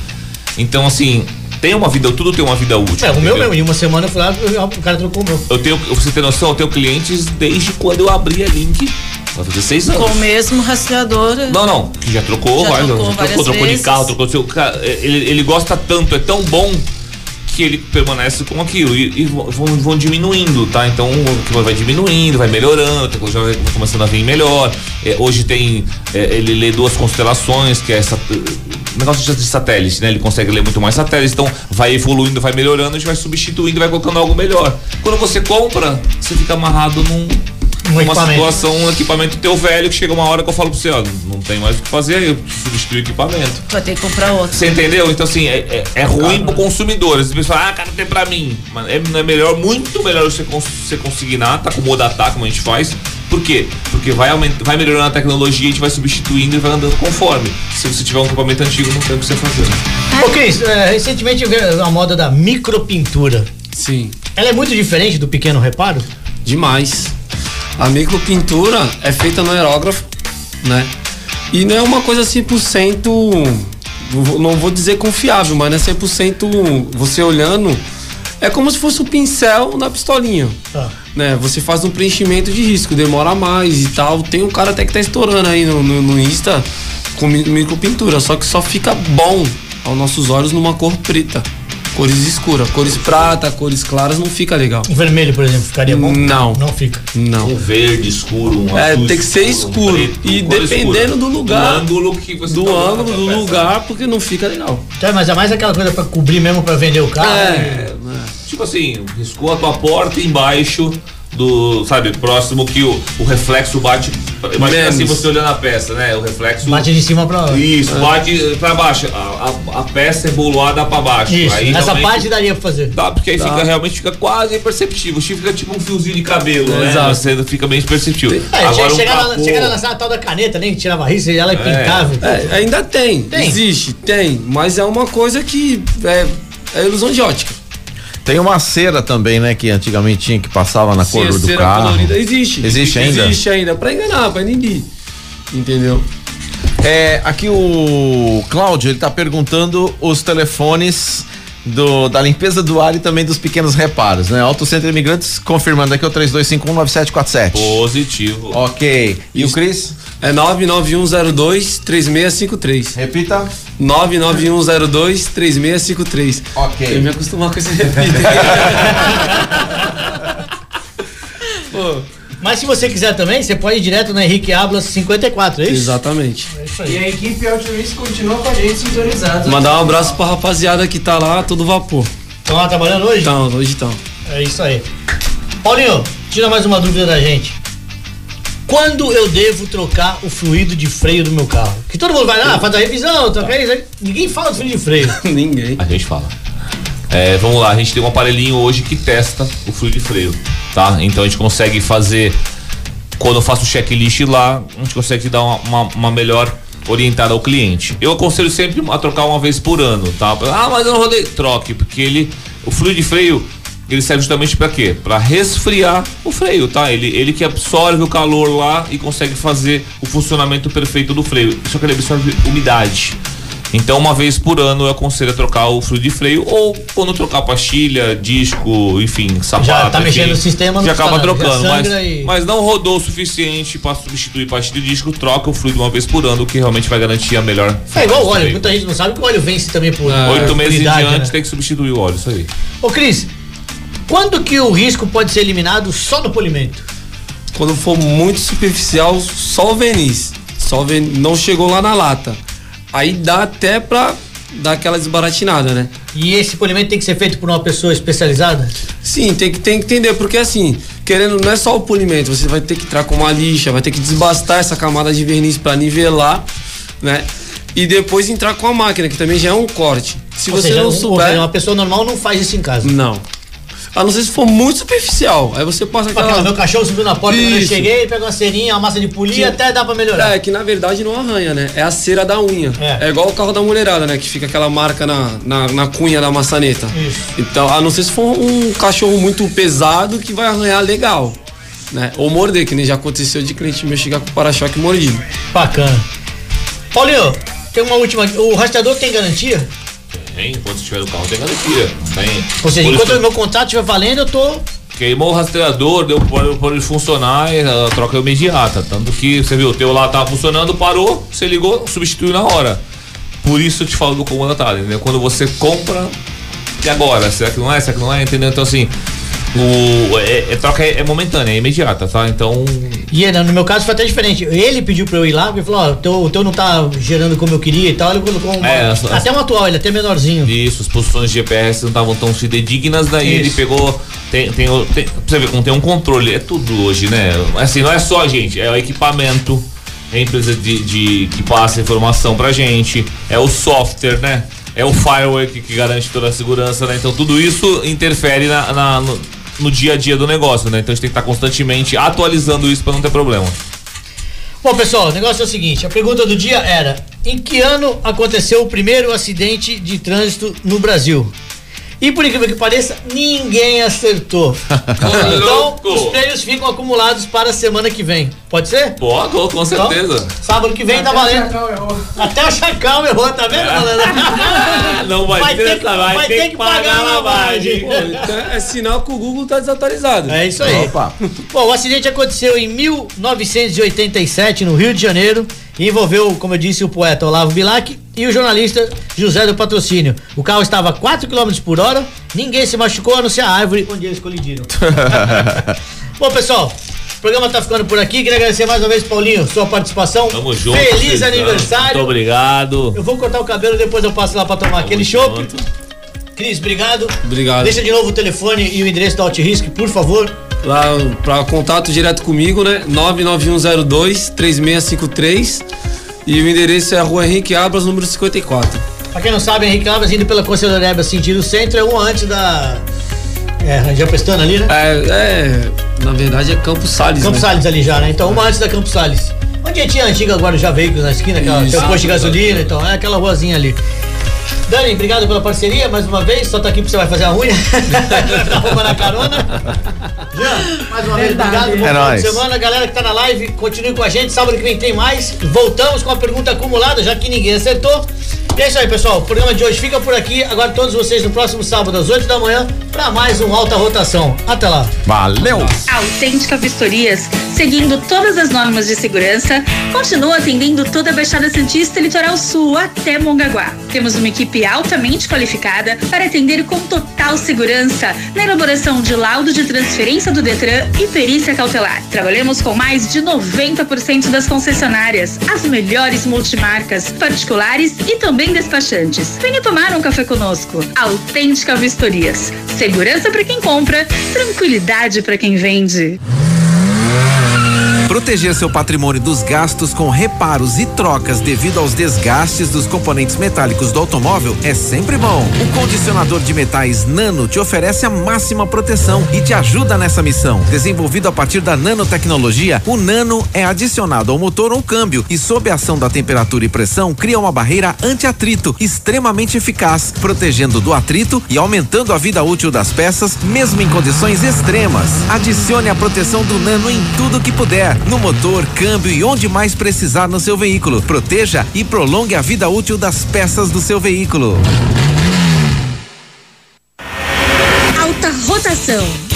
C: Então, assim, tem uma vida, tudo tem uma vida útil.
A: É, o meu mesmo, em uma semana eu fui lá, eu- o cara trocou o meu.
C: Eu tenho, você tem noção, eu tenho clientes desde quando eu abri a link. Vai fazer seis anos.
G: Com o mesmo rastreador.
C: Não, não, que já trocou,
G: Já
C: várias,
G: trocou
C: já trocou, trocou de carro, trocou de seu. Cara, ele, ele gosta tanto, é tão bom que ele permanece com aquilo e, e vão, vão diminuindo, tá? Então vai diminuindo, vai melhorando, a tecnologia vai começando a vir melhor. É, hoje tem. é, ele lê duas constelações, que é essa. Negócio de satélite, né? Ele consegue ler muito mais satélites, então vai evoluindo, vai melhorando, a gente vai substituindo, vai colocando algo melhor. Quando você compra, você fica amarrado num, uma
A: equipamento.
C: situação, um equipamento teu velho, que chega uma hora que eu falo pra você, ó, não tem mais o que fazer, eu substituo o equipamento.
G: Vai ter que comprar outro.
C: Você entendeu? Então, assim, é, é, é ruim pro consumidor. As pessoas falam, ah, cara, tem pra mim. Mas é, não é melhor, muito melhor você, cons você consignar, tá? Como o datar, como a gente faz. Por quê? Porque vai, vai melhorando a tecnologia, a gente vai substituindo e vai andando conforme. Se você tiver um equipamento antigo, não tem o que você fazer.
A: Ô Cris, é, recentemente eu vi a moda da micropintura.
E: Sim.
A: Ela é muito diferente do pequeno reparo?
E: Demais. A micropintura é feita no aerógrafo, né? E não é uma coisa 100%, não vou- não vou dizer confiável, mas não é 100% você olhando. É como se fosse um pincel na pistolinha.
A: Tá.
E: Né? Você faz um preenchimento de risco, demora mais e tal. Tem um cara até que tá estourando aí no, no, no Insta com mi- micropintura, só que só fica bom aos nossos olhos numa cor preta. Cores escuras, cores prata, cores claras não fica legal.
A: O vermelho, por exemplo, ficaria bom?
E: Não.
A: Não fica.
E: Não.
C: Um verde escuro, um
E: É,
C: azul
E: tem que ser escuro.
C: um preto,
E: e dependendo
C: escura.
E: do lugar.
C: Do ângulo que você
E: do
C: tá
E: ângulo, do
C: peça.
E: lugar, porque não fica legal.
A: Tá, mas é mais aquela coisa pra cobrir mesmo pra vender o carro.
E: É,
C: Tipo assim, riscou a tua porta embaixo, do, sabe, próximo que o, o reflexo bate. Imagina
E: Menos.
C: assim você olhando a peça, né? O reflexo.
A: Bate de cima pra baixo.
C: Isso, bate pra baixo. A, a, a peça é bolada pra baixo.
A: Isso,
C: Aí
A: essa parte daria pra fazer.
C: Dá, porque aí
E: Dá.
C: fica realmente fica quase imperceptível. O chifre fica tipo um fiozinho de cabelo, né?
E: Exato.
C: Você fica bem imperceptível.
A: É,
C: Agora um
A: chegava,
C: capô-
A: chegava na sala tal da caneta, nem que tirava risco, ela e pintava.
E: É, ainda tem,
A: Tem.
E: existe, tem, mas é uma coisa que é, é ilusão de ótica.
D: Tem uma cera também, né? Que antigamente tinha que passava na cor do
E: cera
D: carro.
E: colorida existe.
D: Existe ainda?
E: Existe ainda, pra enganar, pra ninguém. Entendeu?
D: É, aqui o Cláudio, ele tá perguntando os telefones do, da limpeza do ar e também dos pequenos reparos, né? Auto Centro Imigrantes confirmando aqui o 32519747.
C: Positivo.
D: Ok. E o Cris?
E: É 99102-3653.
D: Repita.
E: 99102-3653.
D: Ok.
E: Eu me acostumar com esse repita. Pô,
A: Mas se você quiser também, você pode ir direto na Henrique Ablas 54, é isso?
E: exatamente.
A: É isso
F: E
A: aí.
F: a equipe Altruísta continua com a gente sintonizada.
E: Mandar um abraço pra rapaziada que tá lá, todo vapor.
A: Estão lá trabalhando hoje?
E: Então, hoje estão.
A: É isso aí. Paulinho, tira mais uma dúvida da gente. Quando eu devo trocar o fluido de freio do meu carro? Que todo mundo vai lá, faz a revisão, troca isso. aí. Ninguém fala do fluido de freio.
E: Ninguém.
C: A gente fala. É, vamos lá, a gente tem um aparelhinho hoje que testa o fluido de freio, tá? Então a gente consegue fazer, quando eu faço o checklist lá, a gente consegue dar uma, uma, uma melhor orientada ao cliente. Eu aconselho sempre a trocar uma vez por ano, tá? Ah, mas eu não rodei. Troque, porque ele, o fluido de freio, ele serve justamente para quê? Para resfriar o freio, tá? Ele, ele que absorve o calor lá e consegue fazer o funcionamento perfeito do freio. Só que ele absorve umidade. Então, uma vez por ano, eu aconselho a trocar o fluido de freio ou quando trocar pastilha, disco, enfim, sapato.
A: Já tá
C: enfim,
A: mexendo no sistema, não
C: Já acaba
A: nada, já
C: trocando, mas,
A: e-
C: mas não rodou o suficiente para substituir pastilha de disco, troca o fluido uma vez por ano, o que realmente vai garantir a melhor.
A: É igual o óleo,
C: freio.
A: muita gente não sabe que o óleo vence também por
C: Oito
A: por
C: meses em diante
A: né?
C: tem que substituir o óleo, isso aí.
A: Ô Cris, quando que o risco pode ser eliminado só no polimento?
E: Quando for muito superficial, só o verniz. Só o verniz. Não chegou lá na lata. Aí dá até pra dar aquela desbaratinada, né?
A: E esse polimento tem que ser feito por uma pessoa especializada?
E: Sim, tem que, tem que entender, porque assim, querendo, não é só o polimento, você vai ter que entrar com uma lixa, vai ter que desbastar essa camada de verniz pra nivelar, né? E depois entrar com a máquina, que também já é um corte. Se
A: Ou
E: você
A: seja,
E: não
A: um- ou
E: souber.
A: seja, uma pessoa normal não faz isso em casa.
E: Não. A não ser se for muito superficial. Aí você passa
A: Aquela,
E: aquela.
A: meu cachorro subiu na porta quando eu cheguei, pegou uma cerinha, uma massa de polir,
E: Que-
A: até dá pra melhorar.
E: É, que na verdade não arranha, né? É a cera da unha.
A: É.
E: É, igual o carro da mulherada, né? Que fica aquela marca na, na, na cunha da maçaneta.
A: Isso.
E: Então, a não ser se for um cachorro muito pesado que vai arranhar legal. Né? Ou morder, que nem já aconteceu de cliente meu chegar com o para-choque mordido.
A: Bacana. Paulinho, tem uma última. O rastreador tem garantia?
C: Tem, quando tiver no carro, tem garantia. Tem.
A: Ou seja, enquanto o meu contrato estiver valendo, eu tô.
C: Queimou o rastreador, deu por ele funcionar, e a troca é imediata. Tanto que você viu, o teu lá tava funcionando, parou, você ligou, substituiu na hora. Por isso eu te falo do comandatário, entendeu? Quando você compra, e agora? Será que não é? Será que não é? Entendeu? Então assim, o, é, é- troca é, é momentânea, é imediata, tá? Então.
A: E é, no meu caso foi até diferente. Ele pediu pra eu ir lá, porque falou: ó, o teu, o teu não tá gerando como eu queria e tal. Ele colocou uma,
C: É, as-
A: até um atual, ele é até menorzinho.
C: Isso, as posições de GPS não estavam tão fidedignas, daí ele
A: Isso.
C: pegou. Tem, tem, o- tem, pra você ver como tem um controle, é tudo hoje, né? Assim, não é só a gente, é o equipamento, é a empresa de, de- que passa informação pra gente, é o software, né? É o firewall que, que garante toda a segurança, né? Então tudo isso interfere na, na- no, no dia a dia do negócio, né? Então a gente tem que estar constantemente atualizando isso pra não ter problema.
A: Bom, pessoal, o negócio é o seguinte: a pergunta do dia era: em que ano aconteceu o primeiro acidente de trânsito no Brasil? E por incrível que pareça, ninguém acertou. então,
C: louco!
A: os prêmios ficam acumulados para a semana que vem. Pode ser?
C: Pô, com, com certeza.
A: Então, sábado que vem tá
F: Até o
A: valendo.
F: Chacal errou.
A: Até o Chacal errou, tá vendo, malandro?
C: Não vai,
A: Vai
C: ter,
A: ter que-
C: essa, vai,
A: vai
C: ter, que pagar a lavagem.
E: Pô, então é sinal que o Google tá desatualizado.
A: É isso aí.
D: Opa.
A: Bom, o acidente aconteceu em 1987 no Rio de Janeiro e envolveu, como eu disse, o poeta Olavo Bilac e o jornalista José do Patrocínio. O carro estava a 4 km por hora, ninguém se machucou a não ser a árvore onde eles colidiram. Bom, pessoal, o programa tá ficando por aqui. Queria agradecer mais uma vez, Paulinho, sua participação.
C: Tamo junto.
A: Feliz aniversário.
C: Muito obrigado.
A: Eu vou cortar o cabelo, depois eu passo lá pra tomar aquele chopp. Cris, obrigado.
E: Obrigado.
A: Deixa de novo o telefone e o endereço da Altrisk, por favor.
E: Lá para contato direto comigo, né? 99102 3653 e o endereço é a Rua Henrique Abras, número 54.
A: Pra quem não sabe, Henrique Alves indo pela Conselho Neba sentido centro, é um antes da. É, Rangel Pestana ali, né?
E: É, é, na verdade é Campos Salles,
A: Campos
E: né?
A: Salles ali já, né? Então, uma antes da Campos Salles. Onde tinha a antiga agora já veículos na esquina, aquela,
E: Isso.
A: tem o posto de gasolina, então, é aquela ruazinha ali. Dani, obrigado pela parceria mais uma vez. Só tá aqui porque você vai fazer a unha. tá roubando a carona. Jean, mais uma vez,
G: Verdade.
A: obrigado. Bom
D: É
A: final
D: nóis.
A: de semana. Galera que tá na live, continue com a gente. Sábado que vem tem mais. Voltamos com a pergunta acumulada, já que ninguém acertou. E é isso aí, pessoal. O programa de hoje fica por aqui. Agora todos vocês no próximo sábado, às 8 da manhã, para mais um Alta Rotação. Até lá.
D: Valeu!
J: Autêntica Vistorias, seguindo todas as normas de segurança, continua atendendo toda a Baixada Santista e Litoral Sul até Mongaguá. Temos uma equipe altamente qualificada para atender com total segurança na elaboração de laudo de transferência do Detran e perícia cautelar. Trabalhamos com mais de 90% das concessionárias, as melhores multimarcas, particulares e também despachantes. Venha tomar um café conosco. Autêntica Vistorias. Segurança para quem compra, tranquilidade para quem vende.
I: Proteger seu patrimônio dos gastos com reparos e trocas devido aos desgastes dos componentes metálicos do automóvel é sempre bom. O condicionador de metais Nano te oferece a máxima proteção e te ajuda nessa missão. Desenvolvido a partir da nanotecnologia, o Nano é adicionado ao motor ou câmbio e, sob a ação da temperatura e pressão, cria uma barreira anti-atrito extremamente eficaz, protegendo do atrito e aumentando a vida útil das peças, mesmo em condições extremas. Adicione a proteção do Nano em tudo que puder, no motor, câmbio e onde mais precisar no seu veículo. Proteja e prolongue a vida útil das peças do seu veículo.
B: Alta rotação.